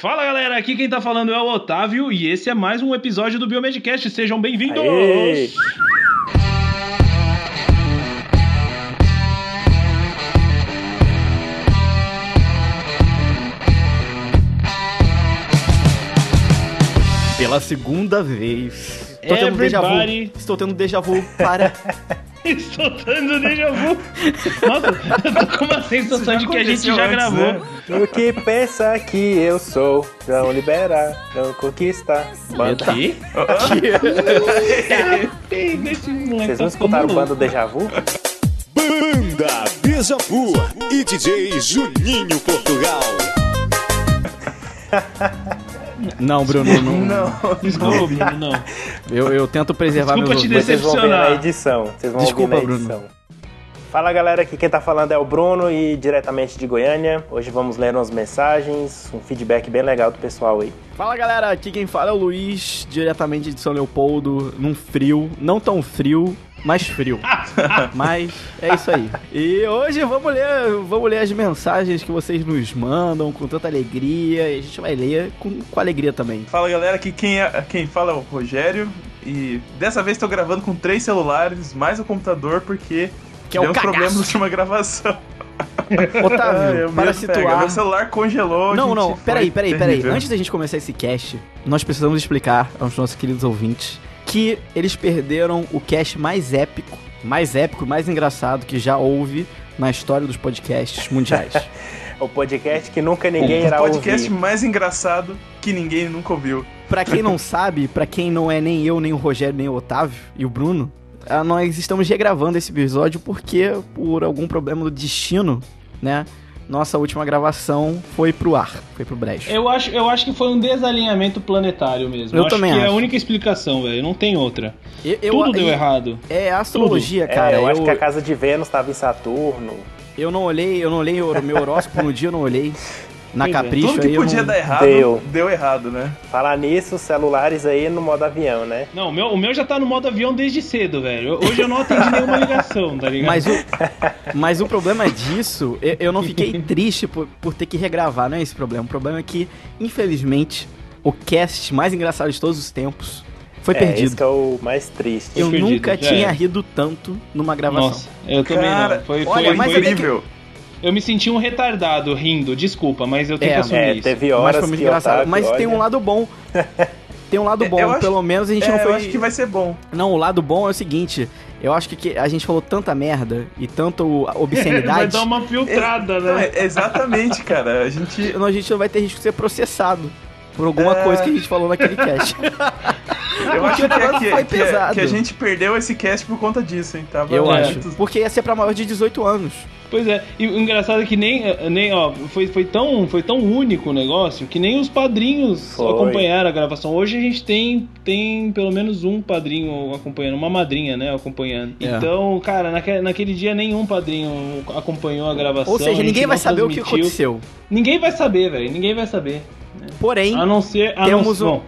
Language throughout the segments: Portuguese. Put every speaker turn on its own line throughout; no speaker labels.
Fala galera, aqui quem tá falando é o Otávio e esse é mais um episódio do Biomedcast. Sejam bem-vindos!
Pela segunda vez. Tô tendo déjà vu. Estou tendo déjà vu para.
Estou dando déjà vu. Nossa, eu tô com uma sensação de que a gente já
antes,
gravou.
né?
O que pensa que eu sou? Não liberar, não conquistar. Banda.
Aqui?
Vocês não escutaram o bando Deja Vu?
Banda Beija Vu e DJ Juninho Portugal.
Não, Bruno, não.
Não.
Desculpa, Bruno, não.
Eu, eu tento preservar
Desculpa
meus
te
ouvidos.
Vocês vão ver na
Decepcionar.
edição. Vocês vão
Desculpa,
ouvir na
Bruno.
Fala galera, aqui quem tá falando é o Bruno e diretamente de Goiânia. Hoje vamos ler umas mensagens, um feedback bem legal do pessoal aí.
Fala galera, aqui quem fala é o Luiz, diretamente de São Leopoldo, num frio, não tão frio, mas frio. mas é isso aí. E hoje vamos ler, vamos ler as mensagens que vocês nos mandam com tanta alegria e a gente vai ler com, com alegria também.
Fala galera, aqui quem, é, quem fala é o Rogério. E dessa vez tô gravando com três celulares, mais o computador, porque
Que é o
deu um
cagaço.
problema na última gravação.
Otávio,
É, o
para situar.
pega. Meu celular congelou.
Não, não, peraí, peraí, peraí. Antes da gente começar esse cast, nós precisamos explicar aos nossos queridos ouvintes que eles perderam o cast mais épico, mais épico, mais engraçado que já houve na história dos podcasts mundiais.
O podcast que nunca ninguém
O
irá
podcast
ouvir.
mais engraçado que ninguém nunca ouviu.
pra quem não sabe, pra quem não é nem eu, nem o Rogério, nem o Otávio e o Bruno, ah, nós estamos regravando esse episódio porque, por algum problema do destino, né? Nossa última gravação foi pro ar, foi pro brejo.
Eu acho, eu acho que foi um desalinhamento planetário mesmo.
Eu
acho
também
que é a
acho.
única explicação, velho. Não tem outra.
Eu- eu-
Tudo deu errado.
É astrologia,
É,
cara.
eu, acho que a casa de Vênus estava em Saturno.
Eu não olhei, eu não olhei o meu horóscopo no dia, eu não olhei. Na
é.
capricho
Tudo que podia
não...
dar errado,
Deu.
deu. errado, né?
Falar nisso, celulares aí no modo avião, né?
Não, o meu, o meu já tá no modo avião desde cedo, velho. Hoje eu não atendi nenhuma ligação, tá ligado?
Mas o, mas o problema disso, eu, eu não fiquei triste por, por ter que regravar, não é esse o problema. O problema é que, infelizmente, o cast mais engraçado de todos os tempos foi
é,
perdido.
esse que é o mais triste.
Eu
perdido,
nunca tinha
era.
rido tanto numa gravação.
Nossa, eu também
Cara,
não. Foi,
olha,
foi,
mas
foi-
é que-
incrível.
Eu me senti um retardado rindo, desculpa, mas eu tenho
É,
que assumir
É,
isso.
teve
Mas
horas
foi muito
que
engraçado. Mas tem um
olha,
lado bom. Tem um lado
É,
bom,
acho-
pelo menos a gente
É,
não foi.
Eu acho que vai ser bom.
Não, o lado bom é o seguinte: eu acho que- que a gente falou tanta merda e tanto
Vai
obscenidade.
dar uma filtrada,
Não,
né?
é- exatamente, cara. A gente.
a gente não vai ter risco de ser processado por alguma
É.
coisa que a gente falou naquele cast.
Eu acho que, é que,
foi
que, é-
pesado.
que a gente perdeu esse cast por conta disso, hein? Tava
Eu
É.
acho. Porque ia ser pra maior de 18 anos.
Pois é, e o engraçado é que nem, nem ó, foi, foi, tão, foi tão único o negócio que nem os padrinhos
Foi.
acompanharam a gravação. Hoje a gente tem, tem pelo menos um padrinho acompanhando, uma madrinha, né, acompanhando.
É.
Então, cara, naque, naquele dia nenhum padrinho acompanhou a gravação.
Ou seja, ninguém vai saber o que
transmitiu.
aconteceu.
Ninguém vai saber, velho, ninguém vai saber.
Porém,
A não ser... A
temos
não,
um-
bom,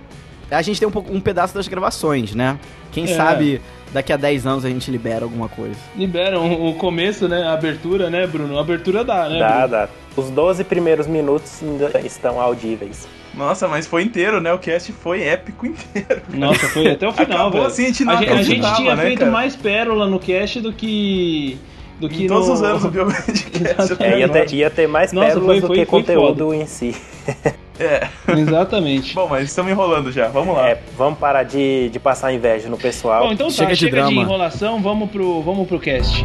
a gente tem um, pouco- um pedaço das gravações, né? Quem
É.
sabe daqui a 10 anos a gente libera alguma coisa.
liberam o começo, né, a abertura, né, Bruno? A abertura dá, né,
Dá,
Bruno?
dá. Os 12 primeiros minutos ainda estão audíveis.
Nossa, mas foi inteiro, né? O cast foi épico inteiro.
Nossa, foi até o final,
Acabou
velho.
assim, a gente não
a, gente, a gente tinha
né,
feito
cara?
mais pérola no cast do que. do que
Em todos
no...
os anos do Biomedcast.
É, ia, ter, ia ter mais
Nossa,
pérolas
foi-
do
foi-
que
foi
conteúdo em si.
É.
Exatamente.
Bom, mas estamos enrolando já. Vamos lá.
É, vamos parar de, de passar inveja no pessoal.
Bom, então tá,
Chega
chega,
de
de, enrolação, vamos pro, vamos pro cast.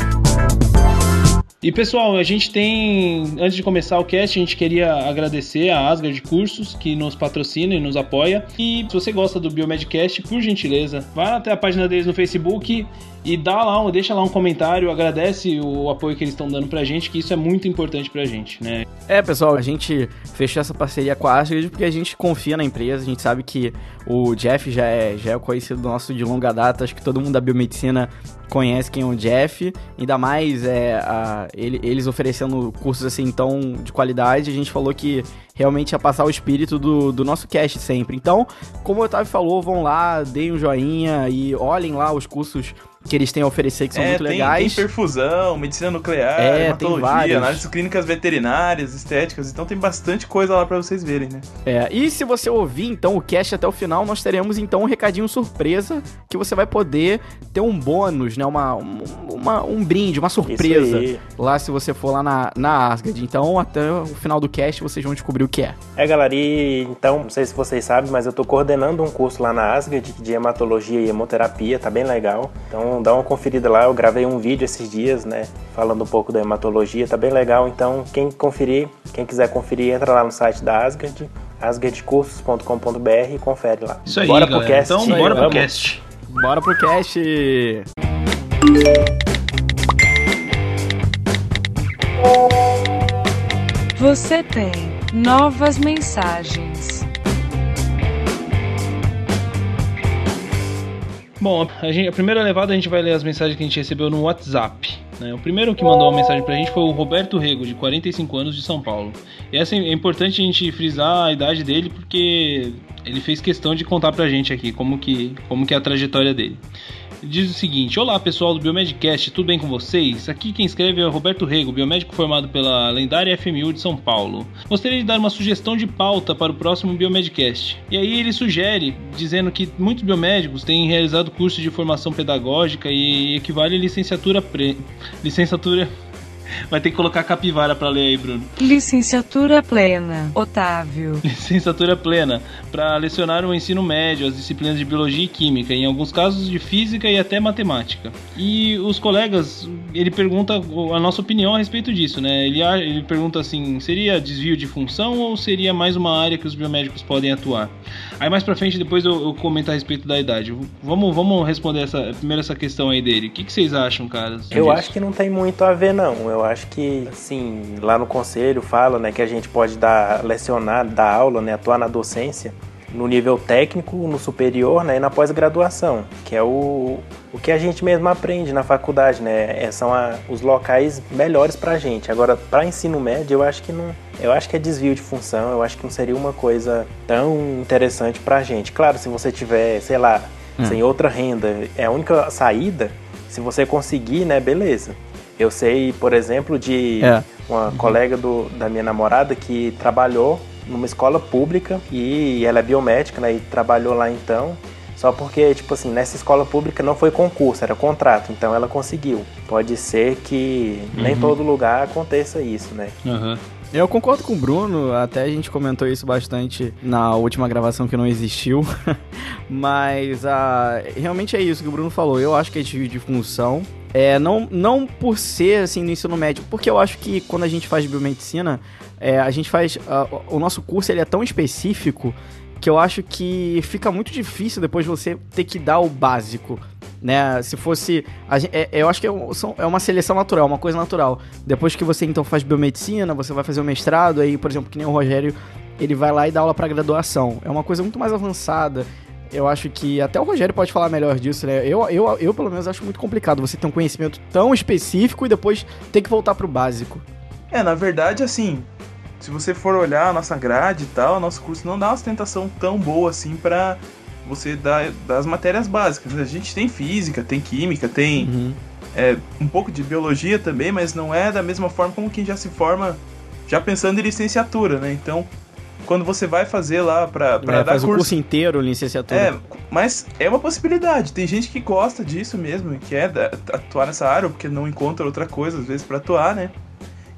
E pessoal, a gente tem, antes de começar o cast, a gente queria agradecer a Asgard Cursos, que nos patrocina e nos apoia. E se você gosta do Biomedcast, por gentileza, vai até a página deles no Facebook e dá lá, um- deixa lá um comentário, agradece o apoio que eles estão dando pra gente, que isso é muito importante pra gente, né?
É, pessoal, a gente fechou essa parceria com a Asgard porque a gente confia na empresa, a gente sabe que o Jeff já é, já é conhecido nosso de longa data, acho que todo mundo da biomedicina conhece quem é o Jeff, ainda mais é, a- ele- eles oferecendo cursos assim tão de qualidade, a gente falou que realmente ia passar o espírito do, do nosso cast sempre. Então, como o Otávio falou, vão lá, deem um joinha e olhem lá os cursos que eles têm a oferecer que são
é,
muito
tem,
legais.
Tem perfusão, medicina nuclear,
É, tem
hematologia, análises clínicas veterinárias, estéticas, então tem bastante coisa lá pra vocês verem, né?
É, e se você ouvir então o cast até o final, nós teremos então um recadinho surpresa que você vai poder ter um bônus, né? Uma, um- uma- um brinde, uma surpresa lá se você for lá na, na Asgard. Então, até o final do cast vocês vão descobrir o que é.
É, galera, e então, não sei se vocês sabem, mas eu tô coordenando um curso lá na Asgard de hematologia e hemoterapia, tá bem legal. Então dá uma conferida lá, eu gravei um vídeo esses dias, né, falando um pouco da hematologia, tá bem legal. Então, quem conferir, quem quiser conferir, entra lá no site da Asgard, asgardcursos.com.br e confere lá.
Isso aí,
Bora pro
galera.
cast.
Então, bora pro
vamos.
cast.
Bora pro cast!
Você tem novas mensagens.
Bom, a, gente- a primeira levada a gente vai ler as mensagens que a gente recebeu no WhatsApp. né? O primeiro que mandou uma mensagem pra gente foi o Roberto Rego, de 45 anos, de São Paulo. E essa é importante a gente frisar a idade dele porque ele fez questão de contar pra gente aqui como que, como que é a trajetória dele. Diz o seguinte: Olá pessoal do Biomedcast, tudo bem com vocês? Aqui quem escreve é Roberto Rego, biomédico formado pela lendária FMU de São Paulo. Gostaria de dar uma sugestão de pauta para o próximo Biomedcast. E aí ele sugere, dizendo que muitos biomédicos têm realizado curso de formação pedagógica e equivale a licenciatura pre... licenciatura Vai ter que colocar capivara pra ler aí, Bruno.
Licenciatura plena. Otávio.
Licenciatura plena para lecionar o ensino médio, as disciplinas de biologia e química, em alguns casos de física e até matemática. E os colegas, ele pergunta a nossa opinião a respeito disso, né? Ele, ele pergunta assim: seria desvio de função ou seria mais uma área que os biomédicos podem atuar? Aí mais pra frente, depois eu, eu comento a respeito da idade. Vamos, vamos responder essa, primeiro essa questão aí dele. O que, que vocês acham, caras?
Eu
disso?
acho que não tem muito a ver, não. Eu acho que, assim, lá no conselho fala, né, que a gente pode dar, lecionar, dar aula, né, atuar na docência no nível técnico, no superior, né, e na pós-graduação, que é o, o que a gente mesmo aprende na faculdade, né, é, são a- os locais melhores pra gente. Agora, para ensino médio, eu acho que não, eu acho que é desvio de função, eu acho que não seria uma coisa tão interessante pra gente. Claro, se você tiver, sei lá, sem outra renda, é a única saída, se você conseguir, né, beleza. Eu sei, por exemplo, de
É.
uma colega do, da minha namorada que trabalhou numa escola pública e ela é biomédica, né, e trabalhou lá então. Só porque, tipo assim, nessa escola pública não foi concurso, era contrato, então ela conseguiu. Pode ser que nem todo lugar aconteça isso, né?
Aham.
Eu concordo com o Bruno, até a gente comentou isso bastante na última gravação que não existiu. Mas ah, realmente é isso que o Bruno falou. Eu acho que é desvio de função. É, não, não por ser assim no ensino médio, porque eu acho que quando a gente faz biomedicina, é, a gente faz. o nosso curso ele é tão específico que eu acho que fica muito difícil depois você ter que dar o básico. Né? Se fosse. a gen- é- eu acho que é, um- é uma seleção natural, uma coisa natural. Depois que você então faz biomedicina, você vai fazer o mestrado, aí, por exemplo, que nem o Rogério, ele vai lá e dá aula pra graduação. É uma coisa muito mais avançada. Eu acho que até o Rogério pode falar melhor disso, né? Eu, eu, eu pelo menos, acho muito complicado você ter um conhecimento tão específico e depois ter que voltar pro básico.
É, na verdade, assim, se você for olhar a nossa grade e tal, nosso curso não dá uma sustentação tão boa assim pra você dar das matérias básicas. A gente tem física, tem química, tem é, um pouco de biologia também, mas não é da mesma forma como quem já se forma já pensando em licenciatura, né? Então, quando você vai fazer lá pra, pra
É,
dar
faz o
curso
curso inteiro, licenciatura.
é, mas é uma possibilidade. Tem gente que gosta disso mesmo e quer da- atuar nessa área, porque não encontra outra coisa, às vezes, pra atuar, né?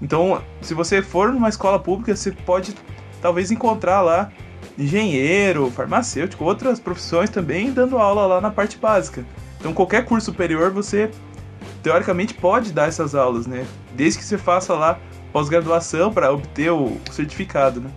Então, se você for numa escola pública, você pode talvez encontrar lá engenheiro, farmacêutico, outras profissões também dando aula lá na parte básica. Então, qualquer curso superior, você teoricamente pode dar essas aulas, né? Desde que você faça lá pós-graduação para obter o certificado, né?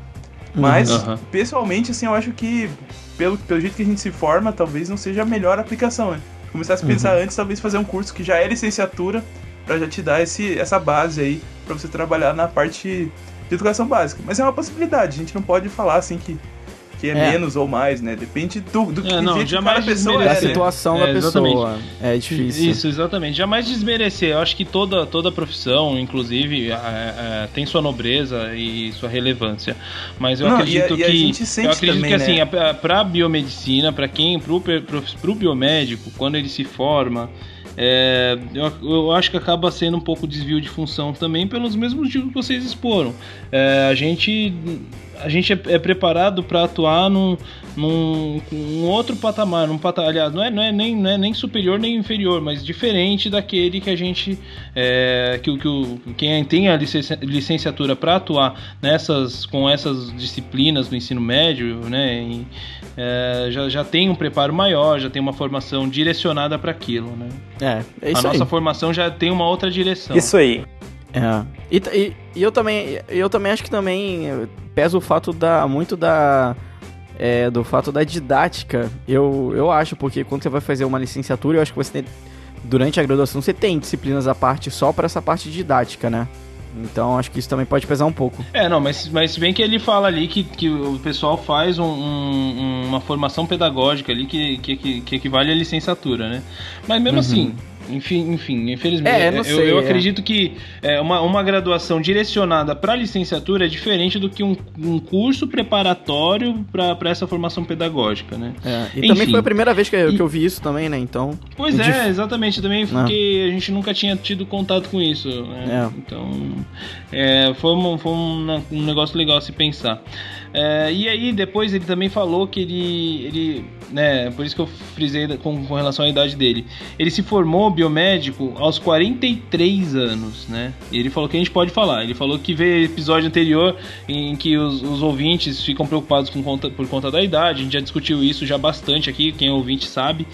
Mas,
Uhum.
pessoalmente, assim, eu acho que pelo, pelo jeito que a gente se forma, talvez não seja a melhor aplicação, né? Começar a se pensar antes, talvez fazer um curso que já é licenciatura para já te dar esse, essa base aí para você trabalhar na parte de educação básica. Mas é uma possibilidade, a gente não pode falar assim que, que é,
É.
menos ou mais, né? Depende do, do
É, não,
que
jamais
cada pessoa
Da
é, né?
situação
É,
da
exatamente.
pessoa. É difícil.
Isso, exatamente. Jamais desmerecer. Eu acho que toda, toda profissão, inclusive, é, é, tem sua nobreza e sua relevância. Mas eu
Não,
acredito
e a- e a
que.
gente sente
eu acredito
também,
que assim,
né?
a- pra biomedicina, para quem, pro, pro, pro biomédico, quando ele se forma. é, eu, eu acho que acaba sendo um pouco desvio de função também pelos mesmos motivos que vocês exporam. É, a gente a gente é, é preparado para atuar num, num, num, outro patamar, num patamar, aliás, não é, não, é nem, não é nem superior nem inferior, mas diferente daquele que a gente, é, que, que o, quem tem a licenciatura para atuar nessas, com essas disciplinas do ensino médio, né, e, é, já, já tem um preparo maior, já tem uma formação direcionada para aquilo, né.
É, é isso
A nossa
aí.
formação já tem uma outra direção.
Isso aí.
É. E, e, e, eu também eu também acho que também pesa o fato da muito da é, do fato da didática. Eu, eu acho porque quando você vai fazer uma licenciatura, eu acho que você tem, durante a graduação você tem disciplinas à parte só para essa parte didática, né? Então acho que isso também pode pesar um pouco.
É, não, mas, mas bem que ele fala ali que, que o pessoal faz um, um, uma formação pedagógica ali que, que, que, equivale à licenciatura, né? Mas mesmo uhum. assim, enfim, enfim, infelizmente.
É, eu, sei,
eu
é.
acredito que é, uma, uma graduação direcionada para licenciatura é diferente do que um, um curso preparatório para essa formação pedagógica, né?
É, e enfim, também foi a primeira vez que, eu, que eu vi isso também, né? Então.
Pois é, exatamente. Também porque a gente nunca tinha tido contato com isso. Né?
É.
Então, é, foi, um, foi um, um negócio legal a se pensar. É, e aí depois ele também falou que ele, ele né, por isso que eu frisei com, com, relação à idade dele. Ele se formou biomédico aos 43 anos, né? E ele falou que a gente pode falar. Ele falou que veio episódio anterior em que os, os ouvintes ficam preocupados com conta, por conta da idade. A gente já discutiu isso já bastante aqui, quem é ouvinte sabe.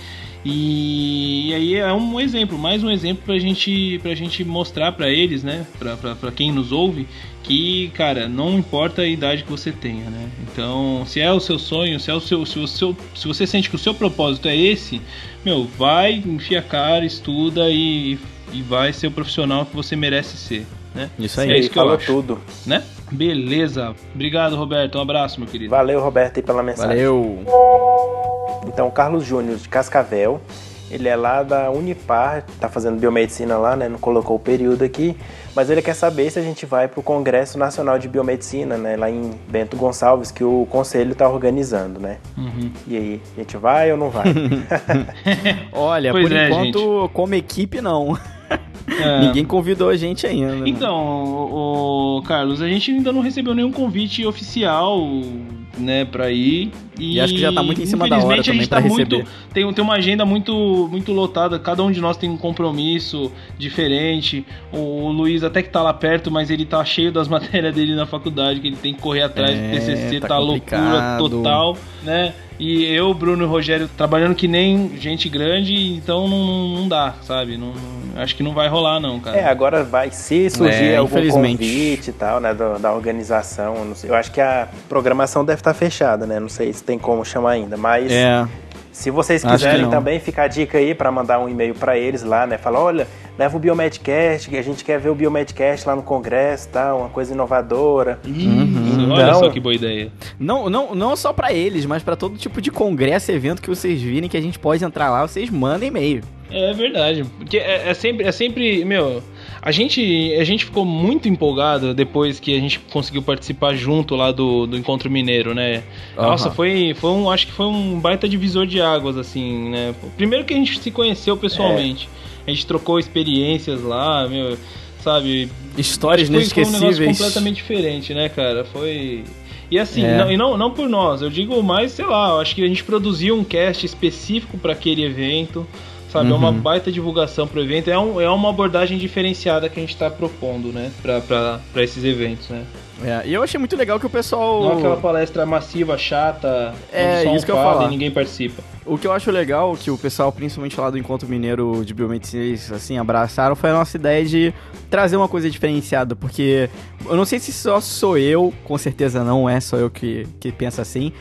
E, e, aí é um exemplo, mais um exemplo pra gente, pra gente mostrar para eles, né? Pra, pra, pra quem nos ouve, que, cara, não importa a idade que você tenha, né? Então, se é o seu sonho, se é o seu, se, o seu, se você sente que o seu propósito é esse, meu, vai, enfia a cara, estuda e, e vai ser o profissional que você merece ser, né?
Isso aí,
é isso que
falou
eu acho,
tudo.
né? Beleza. Obrigado, Roberto. Um abraço, meu querido.
Valeu, Roberto, aí pela mensagem.
Valeu.
Então, Carlos Júnior de Cascavel, ele é lá da Unipar, tá fazendo biomedicina lá, né? Não colocou o período aqui, mas ele quer saber se a gente vai para o Congresso Nacional de Biomedicina, né? Lá em Bento Gonçalves, que o conselho tá organizando, né?
Uhum.
E aí, a gente vai ou não vai?
Olha,
Pois
por
é,
enquanto, como equipe, não.
É.
Ninguém convidou a gente ainda. né?
Então, o, o Carlos, a gente ainda não recebeu nenhum convite oficial, né, pra ir. E,
E acho que já tá muito em cima da hora
infelizmente, a
também
gente
pra
tá muito, tem, tem uma agenda muito, muito lotada, cada um de nós tem um compromisso diferente. O, Luiz até que tá lá perto, mas ele tá cheio das matérias dele na faculdade, que ele tem que correr atrás do
É,
TCC,
tá
tá, loucura total, né? E eu, Bruno e o Rogério trabalhando que nem gente grande, então não, não dá, sabe? Não, não- acho que não vai rolar não, cara.
É, agora vai, se surgir
É,
algum convite e tal, né, do- da organização, eu não sei, eu acho que a programação deve estar fechada, né, não sei se tem como chamar ainda, mas
É,
se vocês quiserem também, fica a dica aí para mandar um e-mail para eles lá, né, fala, olha, leva o Biomedcast, que a gente quer ver o Biomedcast lá no congresso, tal, uma coisa inovadora.
Isso, Olha
Então-
só que boa ideia.
não, não, não só pra eles, mas pra todo tipo de congresso, evento que vocês virem que a gente pode entrar lá, vocês mandem e-mail.
É verdade. Porque é, é sempre, é sempre, meu, a gente, a gente ficou muito empolgado depois que a gente conseguiu participar junto lá do, do Encontro Mineiro, né?
Aham.
Nossa, foi, foi um, acho que foi um baita divisor de águas, assim, né? Primeiro que a gente se conheceu pessoalmente. A gente trocou experiências lá, meu, sabe?
Histórias
que foi, um negócio
inesquecíveis.
completamente diferente, né, cara? Foi. E assim,
É.
não, e não, não por nós, eu digo mais, sei lá, acho que a gente produziu um cast específico para aquele evento, sabe? É uma
Uhum.
baita divulgação pro evento, é, um, é uma abordagem diferenciada que a gente tá propondo, né, pra, pra, pra esses eventos, né?
É, e eu achei muito legal que o pessoal.
Não aquela palestra massiva, chata,
É,
só um
isso que eu falar.
e ninguém participa.
O que eu acho legal, que o pessoal, principalmente lá do Encontro Mineiro de Biomedicina, assim, abraçaram, foi a nossa ideia de trazer uma coisa diferenciada, porque eu não sei se só sou eu, com certeza não é só eu que, que pensa assim,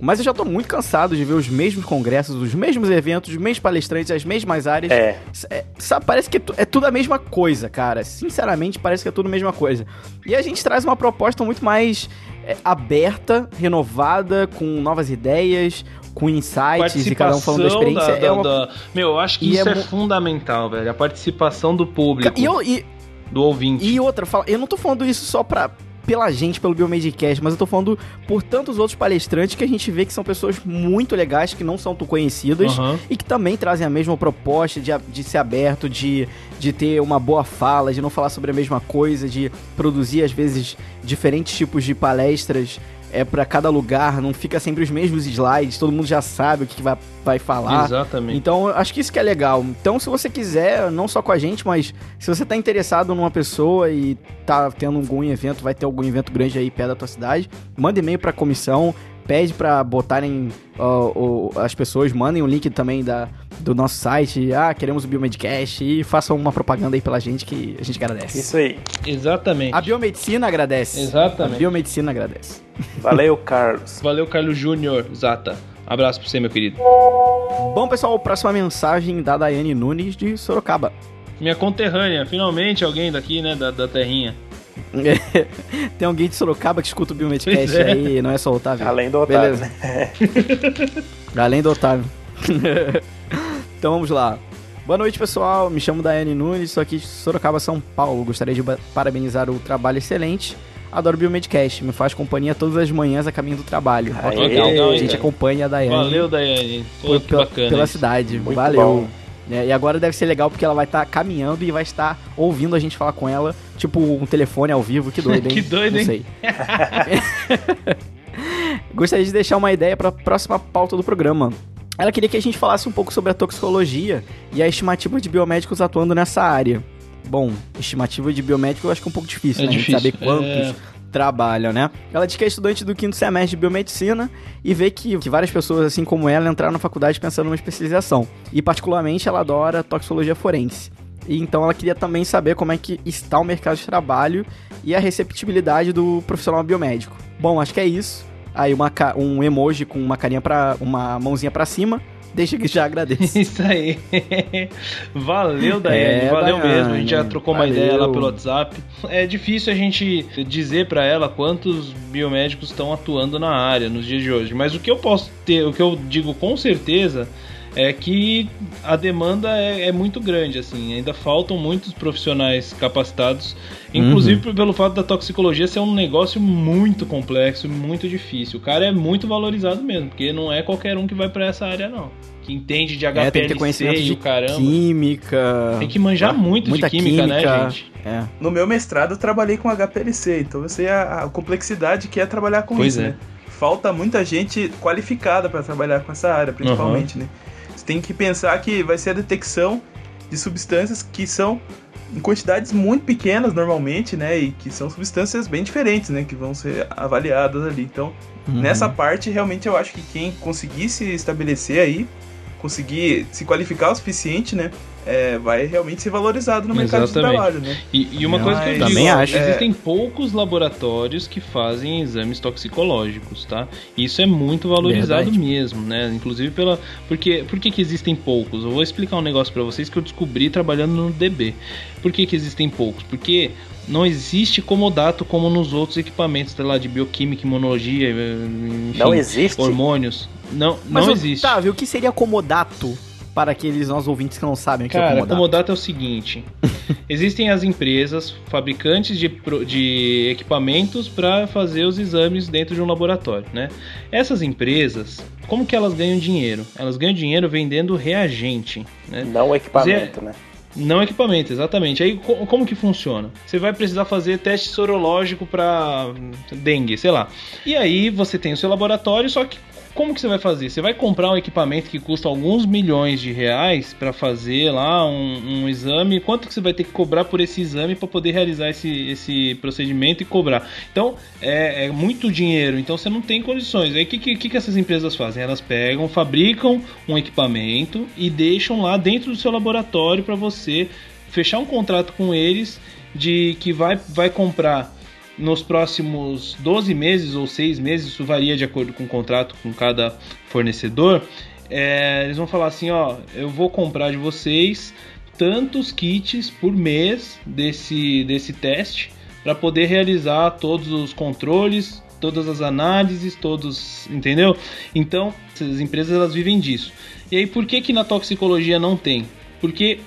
mas eu já tô muito cansado de ver os mesmos congressos, os mesmos eventos, os mesmos palestrantes, as mesmas áreas.
É,
É, sabe, parece que é tu- tudo a mesma coisa, cara. Sinceramente, parece que é tudo a mesma coisa. E a gente traz uma proposta muito mais é, aberta, renovada, com novas ideias, com insights e cada um falando da experiência.
da-
é uma-
da- Meu, eu acho que
E
isso
é
é, fundamental, velho. A participação do público,
E, eu, e,
do ouvinte.
e outra, fala- eu não tô falando isso só pra, pela gente, pelo Biomedcast, mas eu tô falando por tantos outros palestrantes que a gente vê que são pessoas muito legais, que não são tão conhecidas
Aham.
e que também trazem a mesma proposta de, de ser aberto, de, de ter uma boa fala, de não falar sobre a mesma coisa, de produzir, às vezes, diferentes tipos de palestras é para cada lugar, não fica sempre os mesmos slides, todo mundo já sabe o que, que vai, vai falar.
Exatamente.
Então, acho que isso que é legal. Então, se você quiser, não só com a gente, mas se você tá interessado numa pessoa e tá tendo algum evento, vai ter algum evento grande aí perto da tua cidade, manda e-mail pra comissão, pede pra botarem ó, ó, as pessoas, mandem o link também da, do nosso site, ah, queremos o Biomedcast e façam uma propaganda aí pela gente que a gente agradece.
Isso aí.
Exatamente.
A biomedicina agradece.
Exatamente.
A biomedicina agradece.
Valeu, Carlos.
Valeu, Carlos Júnior. Zata. Abraço pra você, meu querido.
Bom, pessoal, próxima mensagem da Daiane Nunes de Sorocaba.
Minha conterrânea, finalmente alguém daqui, né, da, da terrinha.
Tem alguém de Sorocaba que escuta o Biomedcast
é.
aí, não é só o Otávio.
Além do Otávio,
Beleza.
né?
Além do Otávio. então vamos lá. Boa noite, pessoal. Me chamo Daiane Nunes, sou aqui de Sorocaba, São Paulo. Gostaria de parabenizar o trabalho excelente. Adoro o Biomedcast, me faz companhia todas as manhãs a caminho do trabalho.
Aê,
legal.
legal,
a gente
cara?
acompanha a Daiane
Valeu, Daiane. Pô,
por-
que
pela,
bacana.
pela
isso.
cidade.
Muito
Valeu.
bom.
É, e agora deve ser legal porque ela vai estar caminhando e vai estar ouvindo a gente falar com ela, tipo um telefone ao vivo. Que doido, hein?
Que doido,
Não
hein?
sei. Gostaria de deixar uma ideia para a próxima pauta do programa. Ela queria que a gente falasse um pouco sobre a toxicologia e a estimativa de biomédicos atuando nessa área. Bom, estimativa de biomédico eu acho que é um pouco difícil,
É
né? A gente
difícil,
saber quantos
é.
Trabalham, né? Ela diz que é estudante do quinto semestre de biomedicina e vê que, que várias pessoas, assim como ela, entraram na faculdade pensando numa especialização. E, particularmente, ela adora toxicologia forense. E então ela queria também saber como é que está o mercado de trabalho e a receptibilidade do profissional biomédico. Bom, acho que é isso. Aí uma, um emoji com uma carinha para uma mãozinha pra cima. Deixa que já agradeço.
Isso aí. Valeu, Daiane.
É,
Valeu
Daiane.
mesmo. A gente já trocou uma
Valeu.
ideia lá pelo WhatsApp. É difícil a gente dizer pra ela quantos biomédicos estão atuando na área nos dias de hoje. Mas o que eu posso ter, o que eu digo com certeza é que a demanda é, é muito grande, assim, ainda faltam muitos profissionais capacitados, inclusive por- pelo fato da toxicologia ser um negócio muito complexo, muito difícil. O cara é muito valorizado mesmo, porque não é qualquer um que vai pra essa área não, que entende de
É, tem que ter
HPLC
conhecimento
e
de
caramba.
química.
Tem que manjar muito
muita
de química, né,
química.
gente?
É.
No meu mestrado eu trabalhei com HPLC, então eu sei a, a complexidade que é trabalhar com
Pois
isso,
é.
né? Falta muita gente qualificada para trabalhar com essa área, principalmente, né? Você tem que pensar que vai ser a detecção de substâncias que são em quantidades muito pequenas normalmente, né? E que são substâncias bem diferentes, né? Que vão ser avaliadas ali. Então,
Uhum.
nessa parte, realmente eu acho que quem conseguir se estabelecer aí, conseguir se qualificar o suficiente, né? é, vai realmente ser valorizado no mercado
Exatamente.
de trabalho, né?
E, e uma
Não,
coisa que eu
mas-
digo,
Também acho.
existem poucos laboratórios que fazem exames toxicológicos, tá? Isso é muito valorizado
Verdade.
mesmo, né? Inclusive pela porque por que, que existem poucos? Eu vou explicar um negócio pra vocês que eu descobri trabalhando no DB. Por que, que existem poucos? Porque não existe comodato como nos outros equipamentos, sei lá, de bioquímica, imunologia, enfim,
Não existe?
hormônios. Não,
Mas,
não existe.
Otávio, o que seria comodato para aqueles nossos ouvintes que não sabem o que é
Cara,
comodato?
comodato é o seguinte: existem as empresas fabricantes de, de equipamentos para fazer os exames dentro de um laboratório, né? Essas empresas, como que elas ganham dinheiro? Elas ganham dinheiro vendendo reagente, né?
Não o equipamento, né?
Não equipamento, exatamente. Aí co- como que funciona? Você vai precisar fazer teste sorológico para dengue, sei lá. E aí você tem o seu laboratório, só que como que você vai fazer? Você vai comprar um equipamento que custa alguns milhões de reais para fazer lá um, um exame. Quanto que você vai ter que cobrar por esse exame para poder realizar esse, esse procedimento e cobrar? Então é, é muito dinheiro. Então você não tem condições. Aí o que, que, que essas empresas fazem? Elas pegam, fabricam um equipamento e deixam lá dentro do seu laboratório para você fechar um contrato com eles de que vai, vai comprar nos próximos 12 meses ou 6 meses, isso varia de acordo com o contrato com cada fornecedor. é, eles vão falar assim: ó, eu vou comprar de vocês tantos kits por mês desse, desse teste para poder realizar todos os controles, todas as análises, todos, entendeu? Então, essas empresas elas vivem disso. E aí por que que na toxicologia não tem? Porque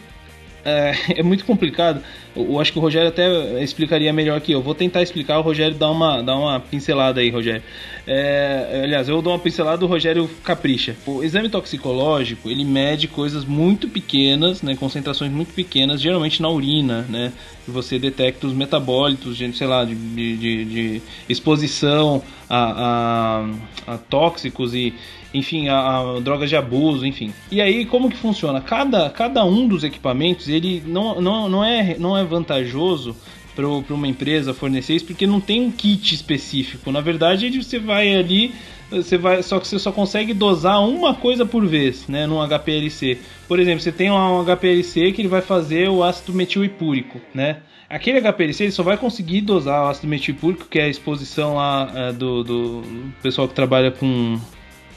é, é muito complicado. Eu, acho que o Rogério até explicaria melhor que eu. Vou tentar explicar, o Rogério dá uma, dá uma pincelada aí, Rogério. É, aliás, eu dou uma pincelada, o Rogério capricha. O exame toxicológico, ele mede coisas muito pequenas, né, concentrações muito pequenas, geralmente na urina, né, que você detecta os metabólitos, de, sei lá, de, de, de exposição a, a, a tóxicos e enfim, a, a, drogas de abuso, enfim. E aí, como que funciona? Cada, cada um dos equipamentos, ele não, não, não, é, não é vantajoso para uma empresa fornecer isso, porque não tem um kit específico. Na verdade, você vai ali, você vai, só que você só consegue dosar uma coisa por vez, né, num HPLC. Por exemplo, você tem um HPLC que ele vai fazer o ácido metilhipúrico, né? Aquele HPLC ele só vai conseguir dosar o ácido metilhipúrico, que é a exposição lá é, do, do pessoal que trabalha com,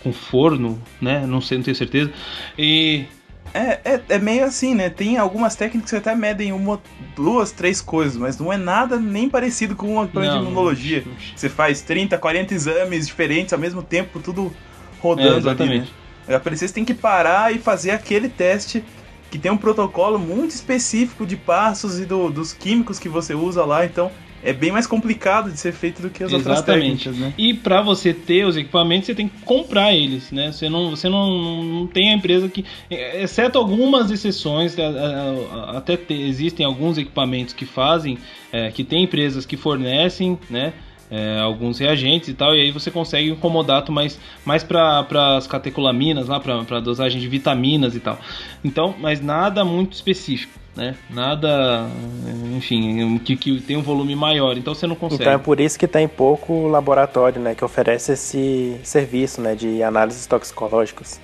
com forno, né? Não sei, não tenho certeza. E
é, é, é, meio assim, né? Tem algumas técnicas que até medem uma, duas, três coisas, mas não é nada nem parecido com uma plano de imunologia. Você faz 30, 40 exames diferentes ao mesmo tempo, tudo rodando é,
exatamente.
ali, né? A você tem que parar e fazer aquele teste que tem um protocolo muito específico de passos e do, dos químicos que você usa lá, então é bem mais complicado de ser feito do que as Exatamente. outras técnicas, né?
E para você ter os equipamentos, você tem que comprar eles, né? Você não, você não, não tem a empresa que, exceto algumas exceções, até existem alguns equipamentos que fazem, é, que tem empresas que fornecem, né? É, alguns reagentes e tal, e aí você consegue um comodato mais, mais para as catecolaminas, lá para dosagem de vitaminas e tal. Então, mas nada muito específico né? Nada, enfim, que, que tem um volume maior, então você não consegue.
Então é por isso que tem pouco laboratório, né, que oferece esse serviço, né, de análises toxicológicas.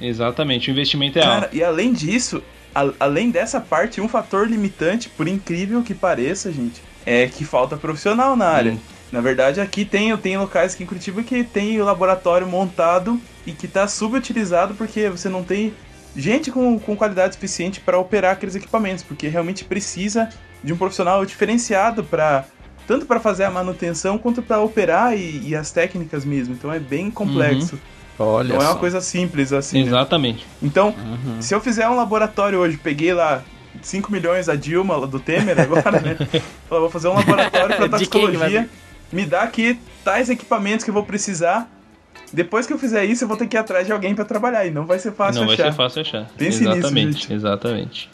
Exatamente, o investimento é
Cara,
alto.
E além disso, a, além dessa parte, um fator limitante, por incrível que pareça, gente, é que falta profissional na área. Hum. Na verdade, aqui tem, tem locais aqui em Curitiba que tem o laboratório montado e que está subutilizado porque você não tem gente com, com qualidade suficiente para operar aqueles equipamentos, porque realmente precisa de um profissional diferenciado para tanto para fazer a manutenção quanto para operar e, e, as técnicas mesmo. Então é bem complexo.
Uhum. Olha
Não
só.
é uma coisa simples assim.
Né? Exatamente. Né?
Então, uhum. se eu fizer um laboratório hoje, peguei lá 5 milhões a Dilma do Temer agora, né? vou fazer um laboratório para toxicologia. Me dá aqui tais equipamentos que eu vou precisar depois que eu fizer isso, eu vou ter que ir atrás de alguém para trabalhar. E não vai ser fácil
não
achar.
Não vai ser fácil achar.
Pense
exatamente,
nisso,
exatamente.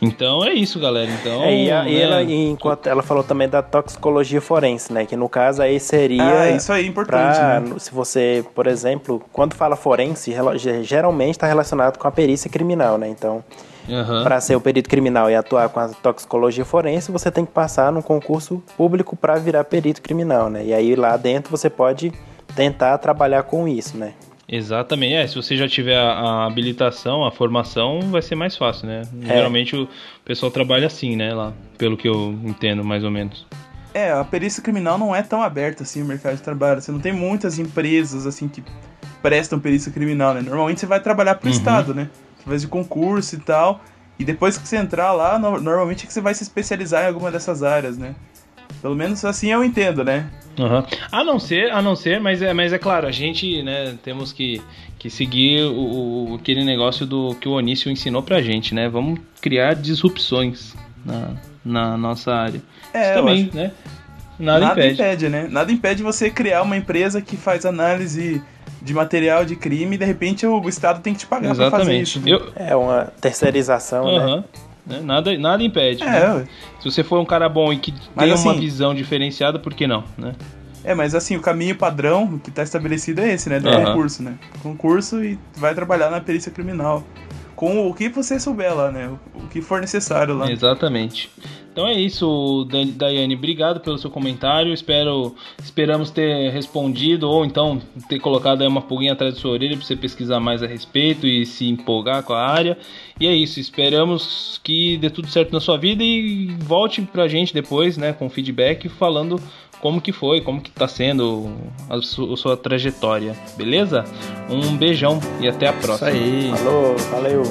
Então é isso, galera. Então,
é, e, a, e ela, enquanto ela falou também da toxicologia forense, né? Que no caso aí seria.
Ah, isso aí é importante. Pra,
né? Se você, por exemplo, quando fala forense, geralmente está relacionado com a perícia criminal, né? Então, uhum. para ser o perito criminal e atuar com a toxicologia forense, você tem que passar num concurso público para virar perito criminal, né? E aí lá dentro você pode tentar trabalhar com isso, né?
Exatamente. É, se você já tiver a, a habilitação, a formação, vai ser mais fácil, né? É. Geralmente o pessoal trabalha assim, né? Lá, pelo que eu entendo, mais ou menos.
É, a perícia criminal não é tão aberta assim o mercado de trabalho. Você não tem muitas empresas assim que prestam perícia criminal, né? Normalmente você vai trabalhar pro uhum. Estado, né? Através de concurso e tal. E depois que você entrar lá, no, normalmente é que você vai se especializar em alguma dessas áreas, né? Pelo menos assim eu entendo, né?
Uhum. A não ser, a não ser, mas é, mas é claro, a gente, né, temos que, que seguir o, o aquele negócio do que o Onísio ensinou pra gente, né? Vamos criar disrupções na, na nossa área.
É,
Isso também, né?
Nada, nada impede. impede, né? Nada impede você criar uma empresa que faz análise de material de crime e de repente o Estado tem que te pagar Exatamente. pra fazer isso. Né?
Eu... É uma terceirização, uhum. né?
Né? Nada, nada impede. É, né? Se você for um cara bom e que tem assim, uma visão diferenciada, por que não, né?
É, mas assim, o caminho padrão que está estabelecido é esse, né? Do uhum. concurso, né? Concurso e vai trabalhar na perícia criminal. Com o que você souber lá, né? O que for necessário lá.
Exatamente. Então é isso, Daiane. Obrigado pelo seu comentário. Espero, esperamos ter respondido ou então ter colocado aí uma pulguinha atrás da sua orelha para você pesquisar mais a respeito e se empolgar com a área. E é isso. Esperamos que dê tudo certo na sua vida e volte pra gente depois, né, com feedback falando como que foi, como que tá sendo a, su a sua trajetória, beleza? Um beijão e até a próxima.
Isso aí. Falou, valeu.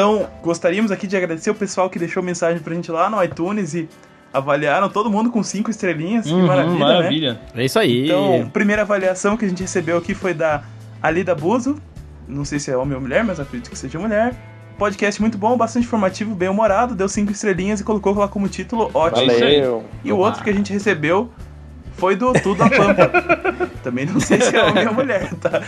Então, gostaríamos aqui de agradecer o pessoal que deixou mensagem pra gente lá no iTunes e avaliaram todo mundo com cinco estrelinhas. Uhum, que maravilha, maravilha. Né?
É isso aí.
Então, primeira avaliação que a gente recebeu aqui foi da Alida Buzo. Não sei se é homem ou mulher, mas acredito que seja mulher. Podcast muito bom, bastante informativo, bem humorado, deu cinco estrelinhas e colocou lá como título ótimo.
Valeu.
E o outro que a gente recebeu foi do Tudo a Pampa. Também não sei se é homem ou mulher, tá?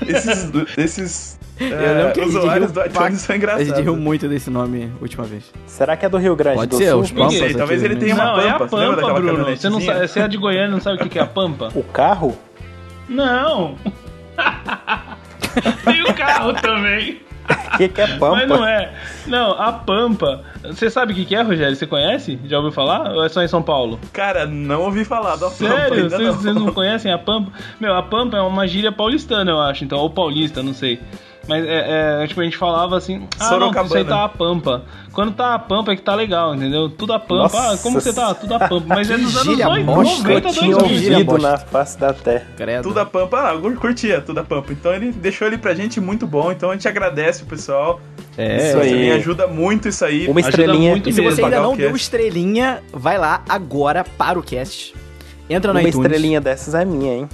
Esses, esses
a
é,
gente
usuários do iTunes são
A
engraçados.
gente riu muito desse nome última vez.
Será que é do Rio Grande
Pode
do
ser,
Sul?
os
Não
Pampas
sei, talvez ele tenha uma
Não, é a
Pampa.
Pampa, Bruno. Você, não sabe, você é de Goiânia não sabe o que que é a Pampa?
O carro?
Não! Tem o carro também.
O que, que é Pampa?
Mas não é. Não, a Pampa. Você sabe o que que é, Rogério? Você conhece? Já ouviu falar? Ou é só em São Paulo?
Cara, não ouvi falar da Pampa
Sério? Vocês
não.
vocês não conhecem a Pampa? Meu, a Pampa é uma gíria paulistana, eu acho. Então, ou paulista, não sei. Mas é, é, tipo, a gente falava assim, ah, não, isso aí tá a Pampa. Quando tá a Pampa é que tá legal, entendeu? Tudo a Pampa.
Nossa.
Ah, como que você tá? Tudo a Pampa. Mas é dos anos
gíria
90,
bosta.
90,
Eu tinha
2000.
Gíria
ouvido na face da terra.
Credo.
Tudo a Pampa, ah, eu curtia Tudo a Pampa. Então ele deixou ele pra gente muito bom. Então a gente agradece o pessoal.
É,
Isso aí.
Também ajuda muito isso aí.
Uma
Ajuda
estrelinha.
muito
E se você ainda não deu estrelinha, vai lá agora para o cast. Entra no
Uma
iTunes.
estrelinha dessas é minha, hein?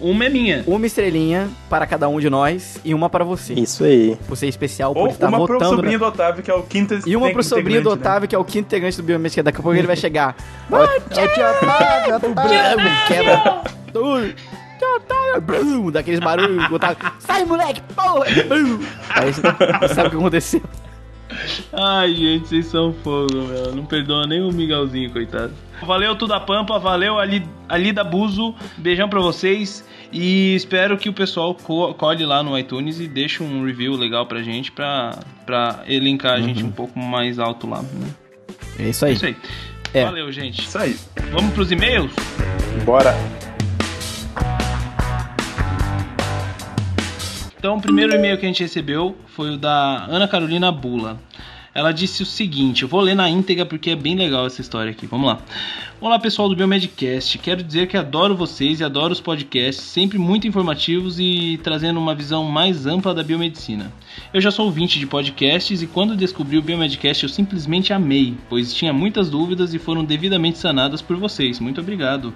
Uma é minha.
Uma estrelinha para cada um de nós e uma para você.
Isso aí.
Por ser especial, por
Ou
estar
uma pro
votando.
sobrinho
na-
do Otávio, que é o quinto
E uma pro sobrinho do
integrante, né?
Otávio, que é o quinto integrante do Biomédica. Daqui a pouco ele vai chegar. Otávio, Otávio, quebra tudo. Otávio, Daqueles barulhos, Otávio. Sai, moleque, porra! Aí você sabe o que aconteceu.
Ai, gente, vocês são fogo, meu. Não perdoa nem o Miguelzinho, coitado. Valeu tudo a Pampa, valeu ali, ali da Buzo. Beijão pra vocês. E espero que o pessoal co colhe lá no iTunes e deixe um review legal pra gente, pra, pra elencar a gente um pouco mais alto lá. Né?
É isso
É
aí.
isso aí.
É.
Valeu, gente.
Isso aí.
Vamos pros e-mails?
Bora.
Então, o primeiro e-mail que a gente recebeu foi o da Ana Carolina Bula. Ela disse o seguinte, eu vou ler na íntegra porque é bem legal essa história aqui. Vamos lá. Olá pessoal do Biomedcast, quero dizer que adoro vocês e adoro os podcasts, sempre muito informativos e trazendo uma visão mais ampla da biomedicina. Eu já sou ouvinte de podcasts e quando descobri o Biomedcast eu simplesmente amei, pois tinha muitas dúvidas e foram devidamente sanadas por vocês. Muito obrigado.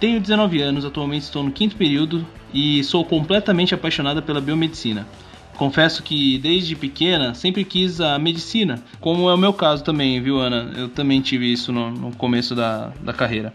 Tenho 19 anos, atualmente estou no quinto período e sou completamente apaixonada pela biomedicina. Confesso que desde pequena sempre quis a medicina, como é o meu caso também, viu, Ana? Eu também tive isso no, no começo da, da carreira.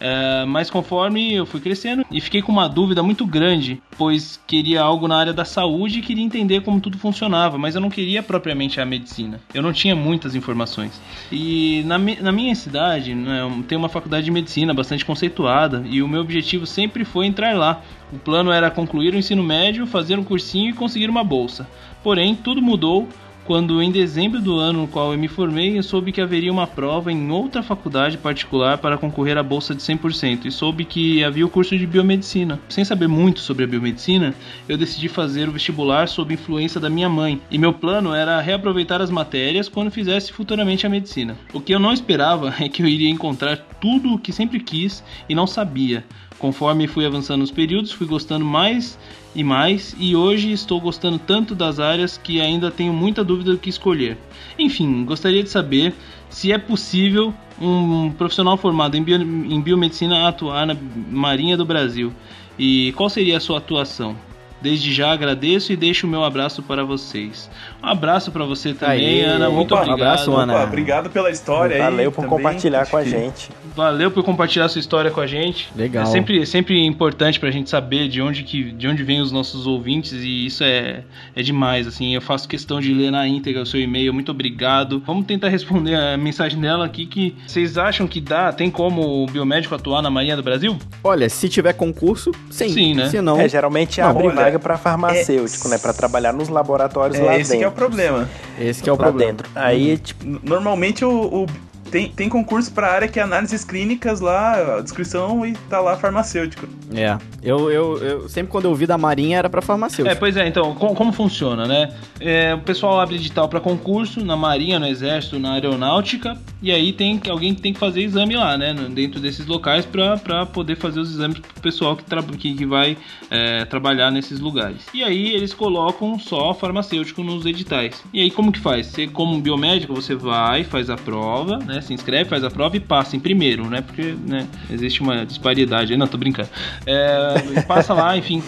É, mas conforme eu fui crescendo e fiquei com uma dúvida muito grande, pois queria algo na área da saúde e queria entender como tudo funcionava, mas eu não queria propriamente a medicina. Eu não tinha muitas informações. E na, na minha cidade né, tem uma faculdade de medicina bastante conceituada e o meu objetivo sempre foi entrar lá. O plano era concluir o ensino médio, fazer um cursinho e conseguir uma bolsa. Porém, tudo mudou quando em dezembro do ano no qual eu me formei, eu soube que haveria uma prova em outra faculdade particular para concorrer à bolsa de 100% e soube que havia o curso de biomedicina. Sem saber muito sobre a biomedicina, eu decidi fazer o vestibular sob influência da minha mãe, e meu plano era reaproveitar as matérias quando fizesse futuramente a medicina. O que eu não esperava é que eu iria encontrar tudo o que sempre quis e não sabia. Conforme fui avançando nos períodos, fui gostando mais e mais, e hoje estou gostando tanto das áreas que ainda tenho muita dúvida do que escolher. Enfim, gostaria de saber se é possível um profissional formado em, bio- em biomedicina atuar na Marinha do Brasil e qual seria a sua atuação. Desde já agradeço e deixo o meu abraço para vocês. Um abraço para você também,
Aê.
Ana. Muito
Opa,
obrigado.
abraço, Ana.
Opa, obrigado pela história aí.
Valeu por
também.
compartilhar com a gente.
Valeu por compartilhar sua história com a gente.
Legal.
É sempre, sempre importante pra gente saber de onde que de onde vêm os nossos ouvintes e isso é, é demais, assim. Eu faço questão de ler na íntegra o seu e-mail. Muito obrigado. Vamos tentar responder a mensagem dela aqui que vocês acham que dá, tem como o biomédico atuar na Marinha do Brasil?
Olha, se tiver concurso, sim.
Sim, né?
Se não,
É, geralmente
Não,
abre
olha,
pra farmacêutico, né? Pra trabalhar nos laboratórios lá
É, esse que é o
dentro.
problema.
esse que é o
lá
problema.
dentro. Aí, tipo,
N- Normalmente o, o- tem, tem concurso pra área que é análises clínicas lá, a descrição e tá lá farmacêutico.
É. Eu, eu, eu sempre quando eu ouvi da Marinha era pra farmacêutico.
É, pois é, então, com- como, funciona, né? É, o pessoal abre edital para concurso na Marinha, no Exército, na Aeronáutica, e aí tem alguém que tem que fazer exame lá, né? Dentro desses locais para poder fazer os exames pro pessoal que, tra- que, que vai é, trabalhar nesses lugares. E aí eles colocam só farmacêutico nos editais. E aí como que faz? Você, como biomédico, você vai, faz a prova, né? Se inscreve, faz a prova e passa em primeiro, né? Porque né, existe uma disparidade. Não, tô brincando. É, passa lá, enfim.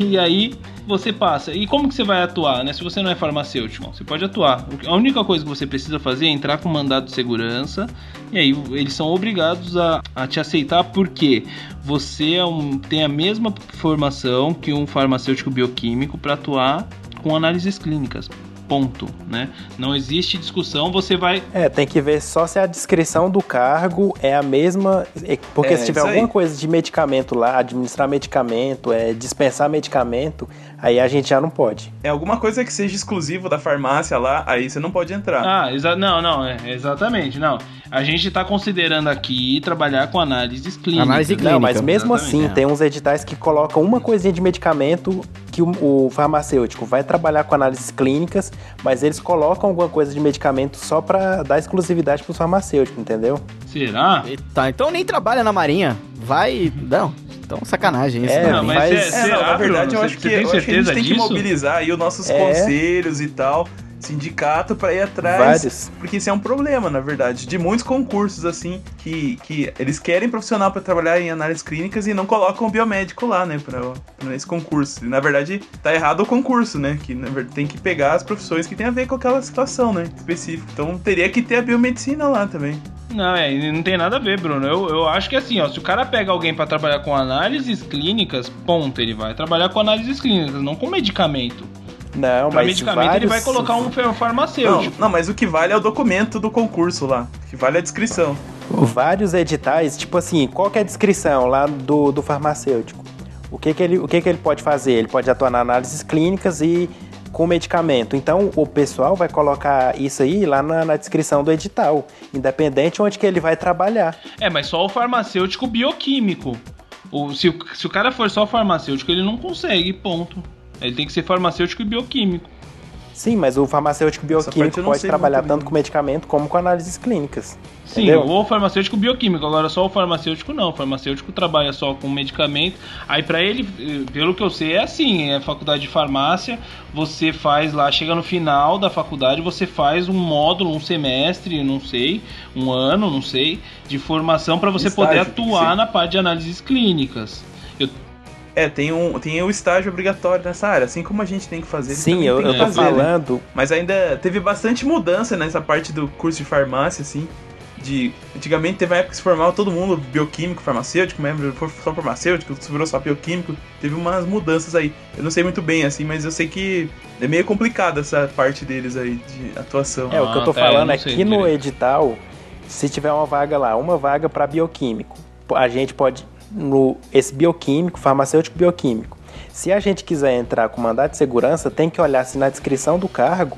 E aí você passa. E como que você vai atuar, né? Se você não é farmacêutico, você pode atuar. A única coisa que você precisa fazer é entrar com mandado de segurança. E aí eles são obrigados a, a te aceitar porque você é um, tem a mesma formação que um farmacêutico bioquímico para atuar com análises clínicas ponto, né? Não existe discussão, você vai...
É, tem que ver só se a descrição do cargo é a mesma, é, porque
É,
se tiver alguma coisa de medicamento lá, administrar medicamento, é, dispensar medicamento, aí a gente já não pode.
É alguma coisa que seja exclusivo da farmácia lá, aí você não pode entrar.
Ah, exa não, não, é, exatamente, não. A gente está considerando aqui trabalhar com análises clínicas.
Análise
Não, mas
Clínica,
mesmo
exatamente,
assim,
é.
tem uns editais que colocam uma coisinha de medicamento que o, o farmacêutico vai trabalhar com análises clínicas, mas eles colocam alguma coisa de medicamento só pra dar exclusividade pro farmacêutico, entendeu?
Será?
Tá, então nem trabalha na Marinha. Vai. Não, então sacanagem isso.
É,
né?
não, mas
faz-
é,
É, não, na verdade eu acho que, eu acho que a gente tem que mobilizar aí os nossos
É.
conselhos e tal, sindicato, pra ir atrás.
Vários.
Porque isso é um problema, na verdade, de muitos concursos, assim, que, que eles querem profissional pra trabalhar em análises clínicas e não colocam o biomédico lá, né, pra, pra esse concurso. E, na verdade, tá errado o concurso, né, que na verdade, tem que pegar as profissões que tem a ver com aquela situação, né, específica. Então teria que ter a biomedicina lá também.
Não, é, e não tem nada a ver, Bruno. Eu, eu acho que assim, ó, se o cara pega alguém pra trabalhar com análises clínicas, ponto, ele vai trabalhar com análises clínicas, não com medicamento.
Não,
Pra
mas
medicamento ele
vários-
vai colocar um fa-
Não,
farmacêutico.
não, mas o que vale é o documento do concurso lá, o que vale é a descrição.
vários editais, tipo assim, qual que é a descrição lá do, do farmacêutico? O que que, ele, o que que ele pode fazer? Ele pode atuar na análises clínicas e com medicamento. Então, o pessoal vai colocar isso aí lá na, na descrição do edital, independente onde que ele vai trabalhar.
É, mas só o farmacêutico bioquímico. O, se, o, se o cara for só farmacêutico, ele não consegue, ponto. Ele tem que ser farmacêutico e bioquímico.
Sim, mas o farmacêutico bioquímico pode trabalhar tanto com medicamento como com análises clínicas.
Sim,
Entendeu?
ou farmacêutico bioquímico. Agora só o farmacêutico não. O farmacêutico trabalha só com medicamento. Aí pra ele, pelo que eu sei, é assim: é faculdade de farmácia. Você faz lá, chega no final da faculdade, você faz um módulo, um semestre, não sei, um ano, não sei, de formação pra você
Estágio,
poder atuar na parte de análises clínicas. Eu,
É, tem um, tem o estágio obrigatório nessa área, assim como a gente tem que fazer.
Sim, eu, eu
que
tô
fazer, né?
falando.
Mas ainda teve bastante mudança nessa parte do curso de farmácia, assim. De, antigamente teve uma época que se formava todo mundo bioquímico, farmacêutico, lembra? Foi só farmacêutico, virou só bioquímico. Teve umas mudanças aí. Eu não sei muito bem, assim, mas eu sei que é meio complicado essa parte deles aí de atuação.
É, o que eu tô
Ah, tá, eu
falando
não
é que no edital, se tiver uma vaga lá, uma vaga para bioquímico, a gente pode no esse bioquímico, farmacêutico bioquímico. Se a gente quiser entrar com mandado de segurança, tem que olhar se na descrição do cargo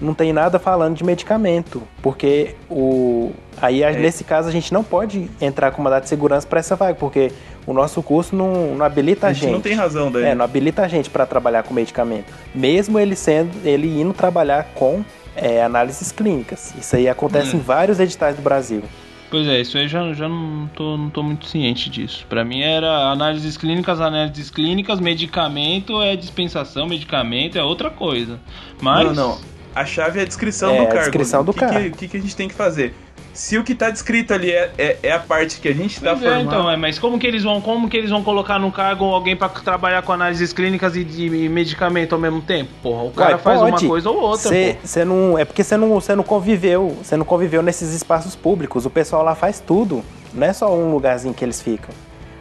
não tem nada falando de medicamento, porque o aí a-
É.
nesse caso a gente não pode entrar com mandado de segurança para essa vaga, porque o nosso curso não, não habilita a
a
gente.
gente não tem razão daí.
É, não habilita a gente para trabalhar com medicamento. Mesmo ele sendo, ele indo trabalhar com é, análises clínicas. Isso aí acontece
Hum.
em vários editais do Brasil.
Pois é, isso aí já, já não, tô, não tô muito ciente disso. Pra mim era análises clínicas, análises clínicas, medicamento é dispensação, medicamento é outra coisa. Mas.
Não, não. A chave é a descrição
É,
do
a
cargo.
descrição
O
do
que
cargo.
Que, o que, que a gente tem que fazer? Se o que tá descrito ali é, é, é a parte que a gente tá
Pois é, então, é, mas como que eles vão, como que eles vão colocar no cargo alguém pra trabalhar com análises clínicas e de medicamento ao mesmo tempo? Porra, o cara
Ué,
faz
pode.
uma coisa ou outra,
Cê-
pô.
cê não, é porque você não, você não conviveu, você não conviveu nesses espaços públicos. O pessoal lá faz tudo. Não é só um lugarzinho que eles ficam.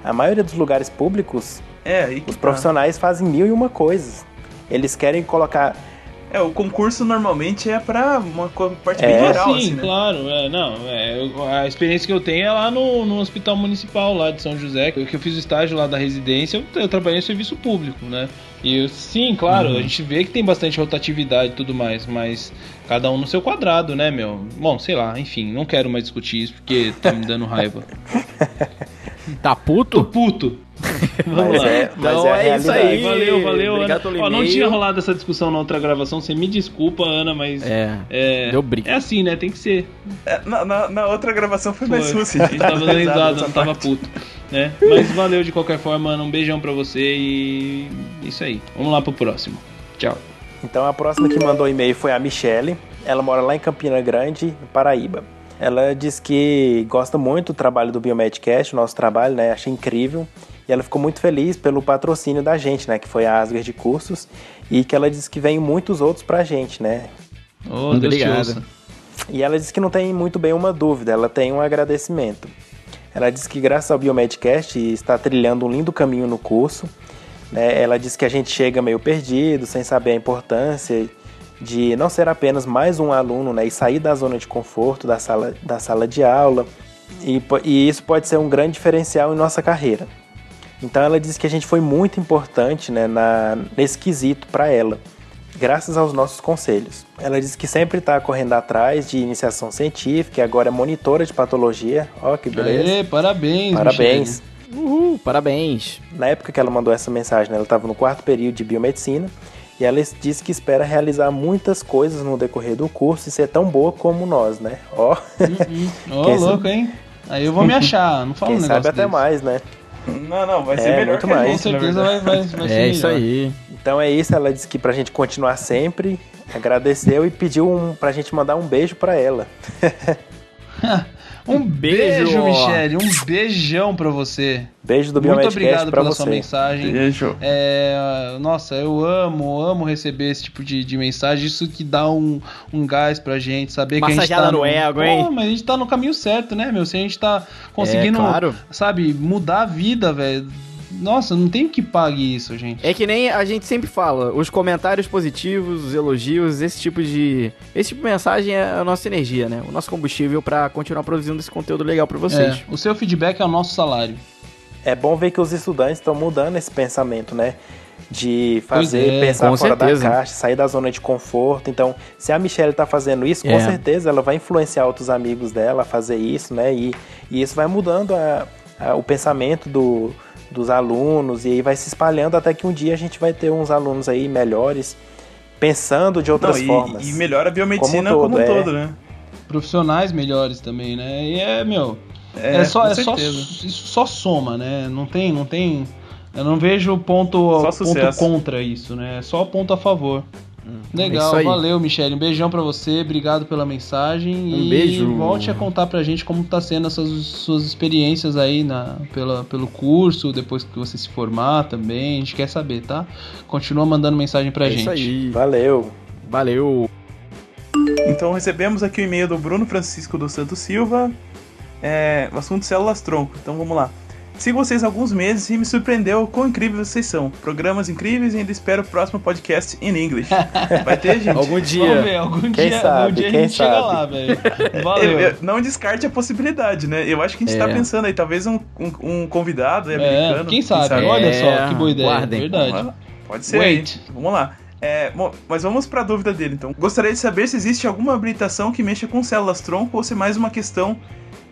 A maioria dos lugares públicos,
É,
os
tá.
profissionais fazem mil e uma coisas. Eles querem colocar.
É, o concurso normalmente é pra uma parte
É.
bem
Ah,
geral,
sim,
assim, né?
claro, é, não, é, eu- a experiência que eu tenho é lá no, no hospital municipal lá de São José, que eu fiz o estágio lá da residência, eu, eu trabalhei em serviço público, né? E eu- sim, claro,
Uhum.
a gente vê que tem bastante rotatividade e tudo mais, mas cada um no seu quadrado, né, meu? Bom, sei lá, enfim, não quero mais discutir isso porque tá me dando raiva.
Tá
Tô
puto?
Vamos
Mas
lá.
é, mas
Então
é
é isso aí.
Valeu, valeu,
Obrigado
Ana. Ó, não tinha rolado essa discussão na outra gravação, você me desculpa, Ana, mas.
É,
É,
deu briga.
é assim, né? Tem que ser.
É, na, na- na outra gravação foi, mais
Foi.
sucio.
A gente tava dando risada, não tava puto. Né? Mas valeu de qualquer forma, Ana. Um beijão pra você e. Isso aí. Vamos lá pro próximo. Tchau.
Então a próxima que mandou e-mail foi a Michele. Ela mora lá em Campina Grande, Paraíba. Ela diz que gosta muito do trabalho do Biomedcast, o nosso trabalho, né? Acha incrível. E ela ficou muito feliz pelo patrocínio da gente, né? Que foi a Asgard de Cursos. E que ela disse que vem muitos outros pra gente, né?
Obrigado.
ouça.
E ela disse que não tem muito bem uma dúvida, ela tem um agradecimento. Ela disse que graças ao Biomedcast está trilhando um lindo caminho no curso. né? Ela disse que a gente chega meio perdido, sem saber a importância de não ser apenas mais um aluno né? e sair da zona de conforto da sala, da sala de aula. E, e isso pode ser um grande diferencial em nossa carreira. Então ela disse que a gente foi muito importante né, na, nesse quesito para ela, graças aos nossos conselhos. Ela disse que sempre está correndo atrás de iniciação científica e agora é monitora de patologia. Ó, que beleza.
Aê, parabéns,
Parabéns.
Uhul, parabéns.
Na época que ela mandou essa mensagem, né, ela estava no quarto período de biomedicina e ela disse que espera realizar muitas coisas no decorrer do curso e ser tão boa como nós, né? Ó,
Ô,
Quem
louco, hein? Aí eu vou me achar, não fala
quem
um
sabe
negócio
até
desse.
mais, né?
Não, não, vai ser
É,
melhor
muito mais.
Com certeza vai, vai, vai ser
É isso
melhor.
aí.
Então é isso, ela disse que pra gente continuar sempre, agradeceu e pediu um, pra gente mandar um beijo pra ela.
Um beijo,
Beijo.
Michele. Um beijão pra você.
Beijo do
Muito obrigado
pra
pela
você.
sua mensagem.
Beijo.
É, nossa, eu amo, amo receber esse tipo de, de mensagem. Isso que dá um, um gás pra gente, saber que a gente
Massageada
tá
no ego, hein?
Pô, mas a gente tá no caminho certo, né, meu? Se a gente tá conseguindo,
É, claro.
sabe, mudar a vida, velho. Nossa, não tem que pague isso, gente.
É que nem a gente sempre fala, os comentários positivos, os elogios, esse tipo de. Esse tipo de mensagem é a nossa energia, né? O nosso combustível pra continuar produzindo esse conteúdo legal pra vocês.
É, o seu feedback é o nosso salário.
É bom ver que os estudantes estão mudando esse pensamento, né? De fazer,
é,
pensar
com
fora
certeza.
da caixa, sair da zona de conforto. Então, se a Michelle tá fazendo isso, com
É.
certeza ela vai influenciar outros amigos dela a fazer isso, né? E, e isso vai mudando a- a- o pensamento do- dos alunos e aí vai se espalhando até que um dia a gente vai ter uns alunos aí melhores, pensando de outras
Não, e-
formas.
E, melhora a biomedicina
Como um
como um
todo,
todo,
é.
né?
Profissionais melhores também, né? E é, meu. É,
É,
só,
com
é só,
certeza.
isso só soma, né? Não tem, não tem. Eu não vejo ponto, ponto contra isso, né? É só ponto a favor.
É
Legal,
aí.
valeu, Michele. Um beijão pra você, obrigado pela mensagem.
Um
e
beijo.
volte a contar pra gente como tá sendo essas suas experiências aí na, pela, pelo curso, depois que você se formar também. A gente quer saber, tá? Continua mandando mensagem pra
É
gente.
isso aí.
Valeu.
Valeu.
Então recebemos aqui o e-mail do Bruno Francisco dos Santos Silva. É, o assunto células tronco. Então vamos lá. Sigo vocês há alguns meses e me surpreendeu o quão incríveis vocês são. Programas incríveis e ainda espero o próximo podcast in English. Vai ter, gente?
Algum
Vamos
dia.
ver, algum
Quem
dia, algum
sabe,
dia a
quem
gente chega
sabe.
lá, velho.
Eu-
Valeu.
eu- não descarte a possibilidade, né? Eu acho que a gente
É.
tá pensando aí, talvez um, um, um convidado
É,
americano.
quem sabe?
É,
Olha só, que boa ideia.
guardem.
Verdade.
Vamos. Pode ser.
Wait.
Vamos lá. É, bom, mas vamos para a dúvida dele, então. Gostaria de saber se existe alguma habilitação que mexa com células tronco ou se é mais uma questão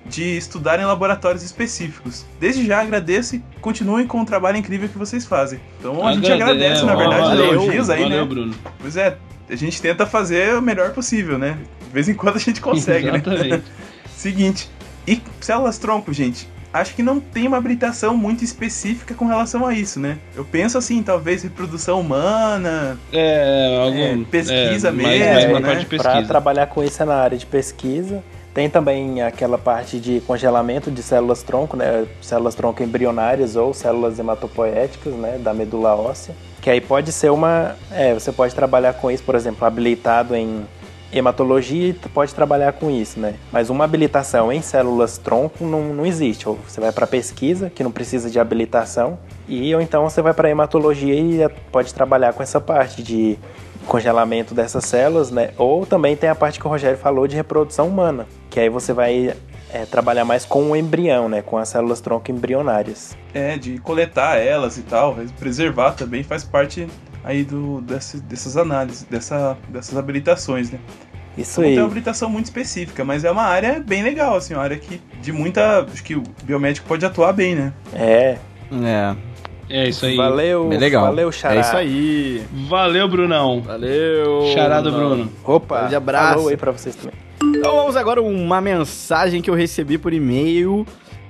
de estudar em laboratórios específicos. Desde já agradeço e continuem com o trabalho incrível que vocês fazem. Então a gente
Agrade-
agradece,
é,
na verdade, os
valeu,
elogios aí,
valeu,
né?
Bruno.
Pois é, a gente tenta fazer o melhor possível, né? De vez em quando a gente consegue, né?
Exatamente.
Seguinte, e células tronco, gente, acho que não tem uma habilitação muito específica com relação a isso, né? Eu penso assim, talvez reprodução humana,
É, algum,
É, pesquisa
mais-
mesmo,
mais uma
né?
parte de
Para trabalhar com isso é na área de pesquisa. Tem também aquela parte de congelamento de células tronco, né? Células tronco embrionárias ou células hematopoéticas, né? Da medula óssea. Que aí pode ser uma. É, você pode trabalhar com isso, por exemplo, habilitado em hematologia e pode trabalhar com isso, né? Mas uma habilitação em células tronco não, não existe. Ou você vai para pesquisa, que não precisa de habilitação, e ou então você vai para hematologia e é- pode trabalhar com essa parte de congelamento dessas células, né? Ou também tem a parte que o Rogério falou de reprodução humana, que aí você vai é, trabalhar mais com o embrião, né? Com as células tronco embrionárias.
é, de coletar elas e tal, preservar também faz parte aí do, desse- dessas análises, dessa, dessas habilitações, né?
Isso
Não
aí.
tem uma habilitação muito específica, mas é uma área bem legal, assim, uma área que de muita. Acho que o biomédico pode atuar bem, né?
É.
É,
É isso aí.
Valeu.
bem legal.
Valeu, Xará.
É isso aí.
Valeu, Brunão.
Valeu.
Charado Bruno.
Opa.
Grande abraço.
Falou aí pra vocês também.
Então vamos agora uma mensagem que eu recebi por e-mail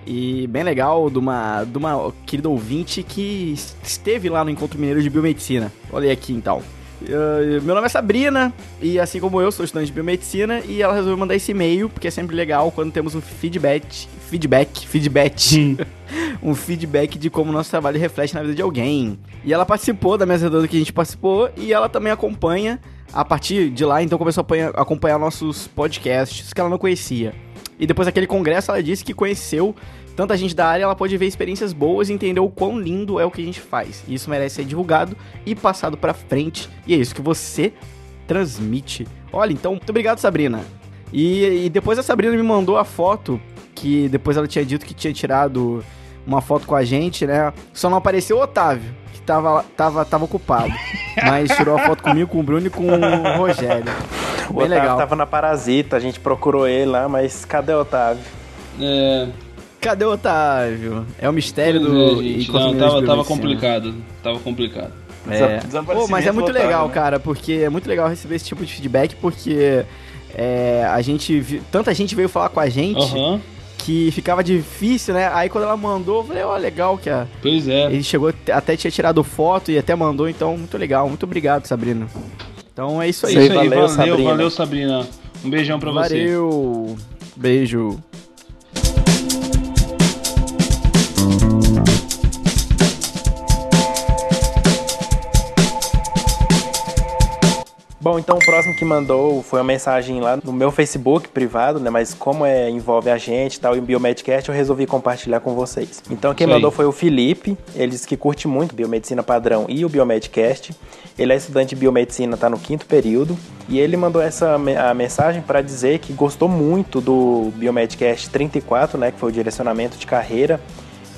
e bem legal de uma, de uma querida ouvinte que esteve lá no Encontro Mineiro de Biomedicina. Olha aí aqui então. Meu nome é Sabrina e assim como eu sou estudante de biomedicina e ela resolveu mandar esse e-mail porque é sempre legal quando temos um feedback, feedback, feedback um feedback de como o nosso trabalho reflete na vida de alguém. E ela participou da mesa redonda que a gente participou e ela também acompanha a partir de lá, então começou a acompanhar nossos podcasts que ela não conhecia. E depois daquele congresso, ela disse que conheceu tanta gente da área, ela pode ver experiências boas e entender o quão lindo é o que a gente faz. E isso merece ser divulgado e passado pra frente. E é isso que você transmite. Olha, então, muito obrigado, Sabrina. E, e depois a Sabrina me mandou a foto que depois ela tinha dito que tinha tirado uma foto com a gente, né? Só não apareceu o Otávio, que tava, tava, tava ocupado. Mas tirou a foto comigo, com o Bruno e com o Rogério.
O
Bem
Otávio
legal.
tava na Parasita, a gente procurou ele lá, mas cadê o Otávio?
É,
Cadê o Otávio? É o mistério
pois
do.
é, gente, não, tava, tava complicado. Tava complicado.
É. Pô, mas é muito legal,
né?
cara, porque é muito legal receber esse tipo de feedback, porque é, a gente. Tanta gente veio falar com a gente que ficava difícil, né? Aí quando ela mandou, eu falei, ó, legal que a.
pois é.
Ele chegou, até tinha tirado foto e até mandou, então, muito legal. Muito obrigado, Sabrina. Então é isso aí.
É isso aí,
Valeu,
valeu,
Sabrina.
valeu, Sabrina. Um beijão pra você.
Valeu. Beijo.
Bom, então o próximo que mandou foi uma mensagem lá no meu Facebook privado, né? Mas como é, envolve a gente e tal, e o Biomedcast, eu resolvi compartilhar com vocês. Então quem
aí.
mandou foi o Felipe, ele disse que curte muito Biomedicina Padrão e o Biomedcast. Ele é estudante de biomedicina, tá no quinto período. E ele mandou essa a mensagem para dizer que gostou muito do Biomedcast 34, né? Que foi o direcionamento de carreira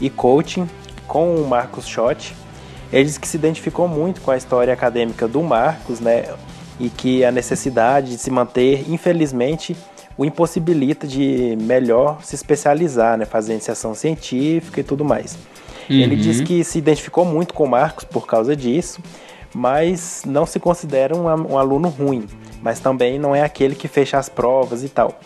e coaching com o Marcos Schott. Ele disse que se identificou muito com a história acadêmica do Marcos, né? E que a necessidade de se manter, infelizmente, o impossibilita de melhor se especializar, né? Fazer iniciação científica e tudo mais. Ele
Uhum.
diz que se identificou muito com o Marcos por causa disso, mas não se considera um, um aluno ruim, mas também não é aquele que fecha as provas e tal.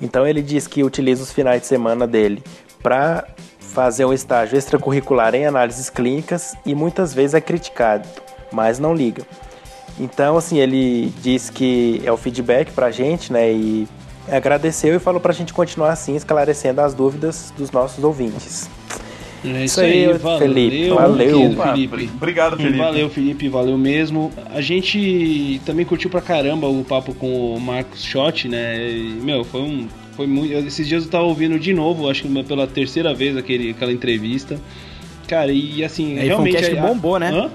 Então ele diz que utiliza os finais de semana dele para fazer um estágio extracurricular em análises clínicas e muitas vezes é criticado, mas não liga. Então, assim, ele diz que é o feedback pra gente, né? E agradeceu e falou pra gente continuar assim, esclarecendo as dúvidas dos nossos ouvintes.
É
Isso
isso
aí,
aí, valeu,
Felipe, valeu.
Opa,
Felipe.
Obrigado, Felipe.
Valeu, Felipe, valeu mesmo. A gente também curtiu pra caramba o papo com o Marcos Schott, né? E, meu, foi um. Foi muito. Esses dias eu tava ouvindo de novo, acho que pela terceira vez aquele, aquela entrevista. Cara, e assim,
Aí foi um
realmente.
cast que bombou, né?
Hã?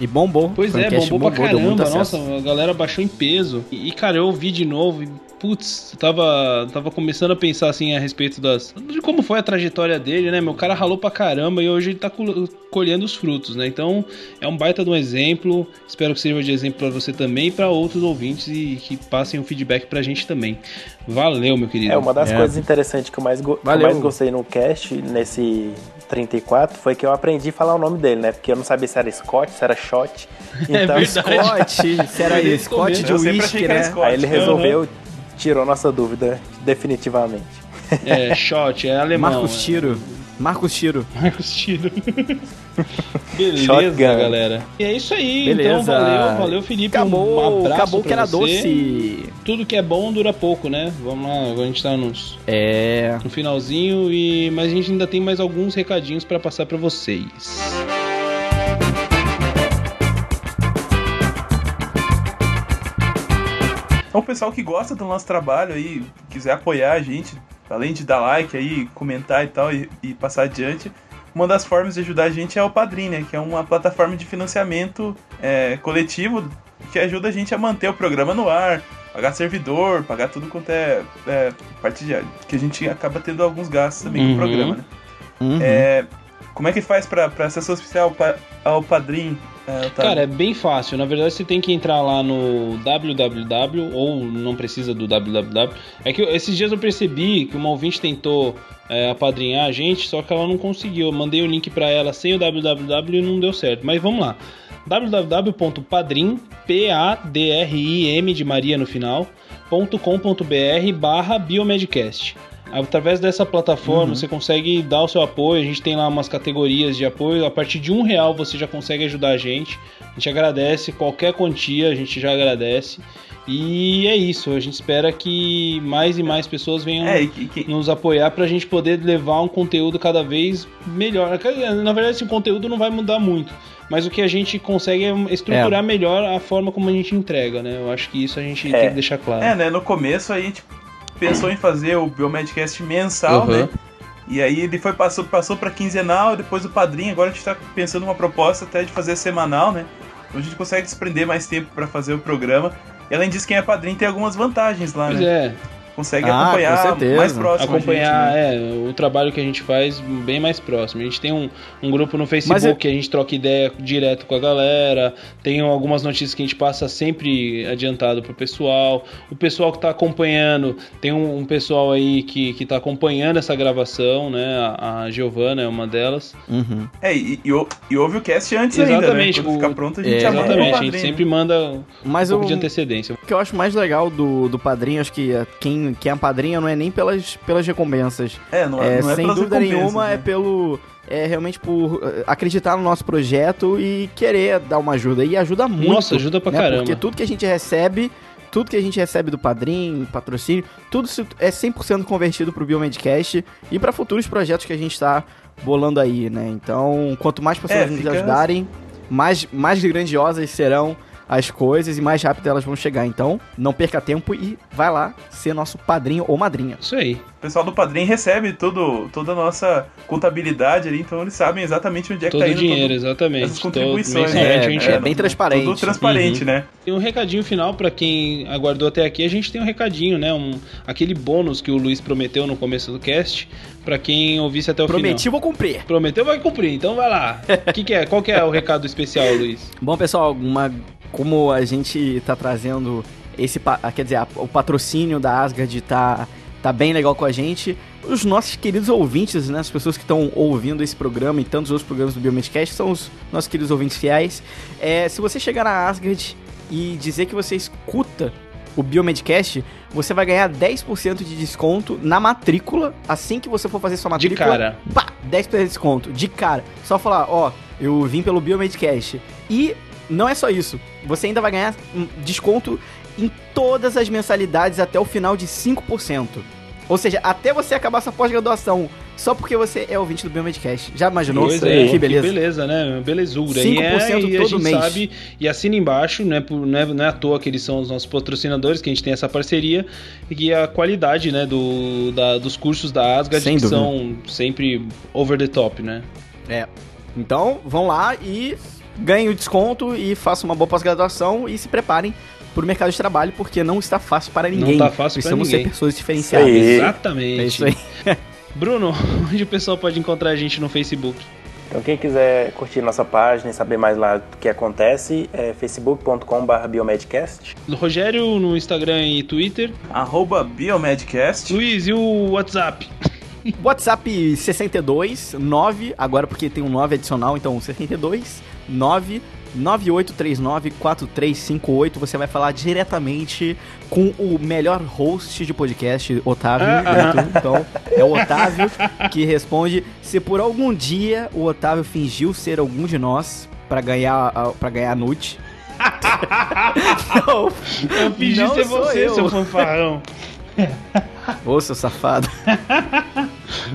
E bombou.
Pois
um
é,
cast
bombou pra
muito
caramba. Nossa, a galera baixou em peso. E, e, cara, eu ouvi de novo e, putz, eu tava, tava começando a pensar, assim, a respeito das... De como foi a trajetória dele, né? Meu cara ralou pra caramba e hoje ele tá col- colhendo os frutos, né? Então, é um baita de um exemplo. Espero que sirva de exemplo pra você também e pra outros ouvintes e que passem o feedback pra gente também. Valeu, meu querido.
É, uma das
É.
coisas interessantes que eu, mais go- que eu
Valeu.
mais gostei no cast, nesse 34, foi que eu aprendi a falar o nome dele, né? Porque eu não sabia se era Scott, se era Shot. Então,
verdade.
Scott, se era Scott de
Eu sempre achei
whisky,
que era
né?
Scott.
aí ele resolveu, tirou nossa dúvida definitivamente.
É, shot, é alemão.
Marcos
é.
Tiro. Marcos Tiro.
Marcos Tiro. Beleza,
Shotgun.
galera. E é isso aí.
Beleza.
Então, valeu, valeu, Felipe. um
Acabou,
abraço
acabou
pra
que era
você.
doce.
Tudo que é bom dura pouco, né? Vamos lá, agora a gente tá nos,
É.
no finalzinho, e mas a gente ainda tem mais alguns recadinhos pra passar pra vocês.
Então, o pessoal que gosta do nosso trabalho aí, quiser apoiar a gente, além de dar like aí, comentar e tal, e, e passar adiante, uma das formas de ajudar a gente é o Padrim, né? Que é uma plataforma de financiamento é, coletivo que ajuda a gente a manter o programa no ar, pagar servidor, pagar tudo quanto é, é parte de que a gente acaba tendo alguns gastos também com
Uhum.
o programa, né?
Uhum.
É, como é que faz pra se associar ao, ao Padrim? É, Otávio?
Cara, é bem fácil. Na verdade, você tem que entrar lá no www, ou não precisa do www. É que esses dias eu percebi que uma ouvinte tentou é, apadrinhar a gente, só que ela não conseguiu. Eu mandei o link pra ela sem o www e não deu certo. Mas vamos lá. www.padrim, P-A-D-R-I-M de Maria no final, .com.br barra biomedcast. Através dessa plataforma você consegue dar o seu apoio. A gente tem lá umas categorias de apoio. A partir de um real você já consegue ajudar a gente. A gente agradece qualquer quantia, a gente já agradece. E é isso, a gente espera que mais e mais pessoas venham
É, que- que-
nos apoiar pra gente poder levar um conteúdo cada vez melhor. Na verdade, esse conteúdo não vai mudar muito, mas o que a gente consegue é estruturar melhor a forma como a gente entrega, né? Eu acho que isso a gente
É.
tem que deixar claro.
É, né? No começo a gente pensou em fazer o Biomedcast mensal,
Uhum.
né? E aí ele foi passou, passou para quinzenal, depois o padrinho, agora a gente tá pensando numa proposta até de fazer semanal, né? Então a gente consegue desprender mais tempo para fazer o programa. E além disso, quem é padrinho tem algumas vantagens lá,
Pois
né?
é,
Consegue
Ah, com
acompanhar
certeza.
mais próximo. a gente,
acompanhar
né?
é, o trabalho que a gente faz bem mais próximo. A gente tem um, um grupo no Facebook
eu-
que a gente troca ideia direto com a galera, tem algumas notícias que a gente passa sempre adiantado pro pessoal. O pessoal que tá acompanhando, tem um, um pessoal aí que, que tá acompanhando essa gravação, né? A, a Giovana é uma delas.
Uhum.
É, e, e, e ouve o cast antes ainda, né?
Exatamente,
Quando
o-
ficar pronto, a gente
é,
Exatamente, a gente sempre manda um
Mas
pouco
o,
de antecedência.
o que eu acho mais legal do, do padrinho, acho que é, quem, quem é padrinho não é nem pelas, pelas recompensas.
É, não,
É,
não é
sem dúvida nenhuma,
né?
é pelo. É realmente por eh, acreditar no nosso projeto e querer dar uma ajuda. E ajuda muito.
Nossa, ajuda pra
né?
caramba.
Porque tudo que a gente recebe, tudo que a gente recebe do padrinho, patrocínio, tudo isso é 100% convertido pro Biomedcast e para futuros projetos que a gente tá bolando aí, né? Então, quanto mais pessoas
É,
nos
fica-
ajudarem, mais, mais grandiosas serão as coisas e mais rápido elas vão chegar. Então, não perca tempo e vai lá ser nosso padrinho ou madrinha.
Isso aí.
O pessoal do padrinho recebe todo, toda a nossa contabilidade ali, então eles sabem exatamente onde é que
Todo
tá
o
indo
gente,
todo-
exatamente.
essas
Todo-
contribuições.
mensalmente
É,
a gente
é bem transparente.
Tudo transparente,
Uhum.
né?
Tem um recadinho final pra quem aguardou até aqui. A gente tem um recadinho, né? Um, aquele bônus que o Luiz prometeu no começo do cast pra quem ouvisse até o
Prometi,
final.
vou cumprir.
Prometeu, vai cumprir. Então vai lá. que que é? Qual que é o recado especial, Luiz?
Bom, pessoal, uma, como a gente tá trazendo esse, ah, quer dizer, o patrocínio da Asgard tá, tá bem legal com a gente, os nossos queridos ouvintes, né, as pessoas que estão ouvindo esse programa e tantos outros programas do Biomedcast são os nossos queridos ouvintes fiéis. É, se você chegar na Asgard e dizer que você escuta o Biomedcast, você vai ganhar 10% de desconto na matrícula assim que você for fazer sua
De
matrícula
cara.
pá, 10% de desconto, de cara. Só falar, ó, eu vim pelo Biomedcast. E não é só isso, você ainda vai ganhar um desconto em todas as mensalidades até o final de 5%. Ou seja, até você acabar sua pós-graduação, só porque você é ouvinte do Biomedcast. Já imaginou?
Pois é,
que beleza.
Que beleza, né? Belezura.
5%
e, é, e a
todo
gente
mês.
sabe, e assina embaixo, né? Por, não, é, não é à toa que eles são os nossos patrocinadores, que a gente tem essa parceria, e que a qualidade, né, do, da- dos cursos da Asgard
Sem
que
dúvida.
são sempre over the top, né?
Então, vão lá e ganhem o desconto e façam uma boa pós-graduação e se preparem pro mercado de trabalho, porque não está fácil para ninguém.
tá fácil pra
Precisamos
ninguém.
ser pessoas diferenciadas.
Aí.
Exatamente.
É isso aí.
Bruno, onde o pessoal pode encontrar a gente no Facebook?
Então quem quiser curtir nossa página e saber mais lá do que acontece, é facebook.com.br biomedcast.
Rogério no Instagram e Twitter.
Arroba Biomedcast.
Luiz, e o WhatsApp?
WhatsApp 62 9, agora porque tem um 9 adicional, então 62 9 98394358. Você vai falar diretamente com o melhor host de podcast, Otávio.
Ah,
Neto. Então, é o Otávio que responde. Se por algum dia o Otávio fingiu ser algum de nós pra ganhar para ganhar nude. não,
Eu fingi
Não
ser você,
eu.
seu fanfarrão.
ô seu safado.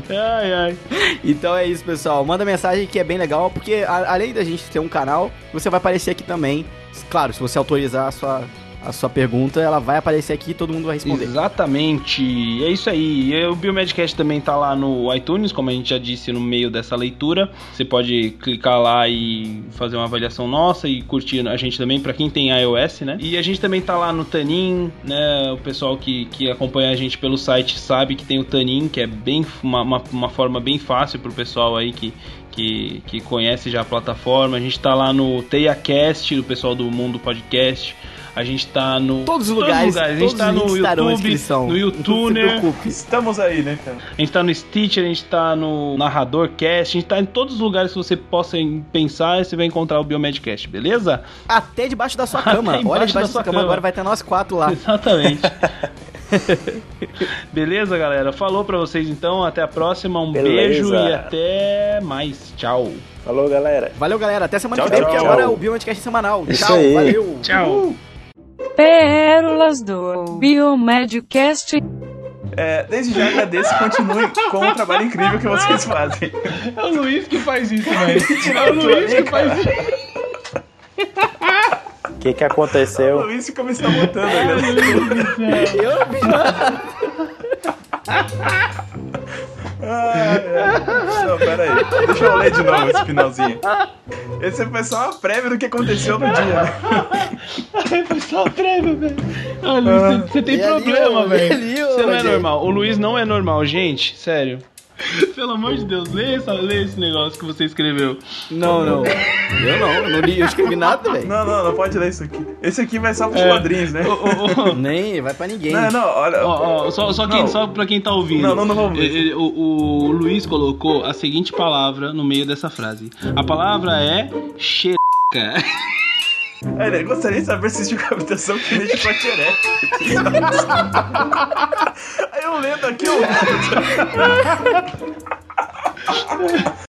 Ai, ai.
Então é isso, pessoal. Manda mensagem que é bem legal, porque a- além da gente ter um canal, você vai aparecer aqui também. Claro, se você autorizar a sua, a sua pergunta, ela vai aparecer aqui e todo mundo vai responder.
Exatamente. É isso aí. E O Biomedcast também tá lá no iTunes, como a gente já disse no meio dessa leitura. Você pode clicar lá e fazer uma avaliação nossa e curtir a gente também, pra quem tem iOS, né? E a gente também tá lá no Tanin, né? O pessoal que, que acompanha a gente pelo site sabe que tem o Tanin, que é bem uma, uma, uma forma bem fácil pro pessoal aí que, que, que conhece já a plataforma. A gente tá lá no TeiaCast, do pessoal do Mundo Podcast. A gente tá no.
Todos os lugares,
A gente
todos
tá no YouTube, no
Não se
YouTuner,
preocupe.
Estamos aí, né, cara?
a gente tá no Stitcher, a gente tá no Narrador Cast, a gente tá em todos os lugares que você possa pensar, você vai encontrar o Biomedcast, beleza?
Até debaixo da sua cama.
Até
Olha
da
debaixo da
sua
sua cama,
cama.
agora vai ter nós quatro lá.
Exatamente. beleza, galera? Falou pra vocês então, até a próxima, um
Beleza.
beijo e até mais. Tchau.
Falou, galera.
Valeu, galera. Até semana
Tchau,
que vem,
tchau,
porque
tchau.
agora é o Biomedcast semanal.
Isso
Tchau,
aí.
valeu.
Tchau.
Pérolas do Biomedcast.
É, desde já agradeço e continue com o trabalho incrível que vocês fazem.
É o Luiz que faz isso, velho. É o Luiz que faz isso.
O que que
O
aconteceu?
Luiz fica me sabotando. né? Ai, ai. Não, pera aí. Deixa eu ler de novo esse finalzinho. Esse foi só uma prévia do que aconteceu no dia, né?
Foi só o prêmio, velho. Ah, Luiz, você- tem
E
problema, velho. Você não é normal. O Luiz não é normal, gente. Sério. Pelo amor de Deus, lê, essa, lê esse negócio que você escreveu.
Não, não. Eu não, eu não li, eu escrevi nada, velho.
Não, não, não pode ler isso aqui. Esse aqui vai só pros
É.
quadrinhos, né?
Ô, ô.
Nem, vai pra ninguém.
Não, não, olha.
Ó, ó, só, só, quem,
Não.
só pra quem tá ouvindo.
Não, não, não vamos
eh, O, o Luiz colocou a seguinte palavra no meio dessa frase. A palavra é xereca.
Olha, gostaria de saber se existe uma habitação que deixa pra xereca. Aí eu lendo aqui, eu...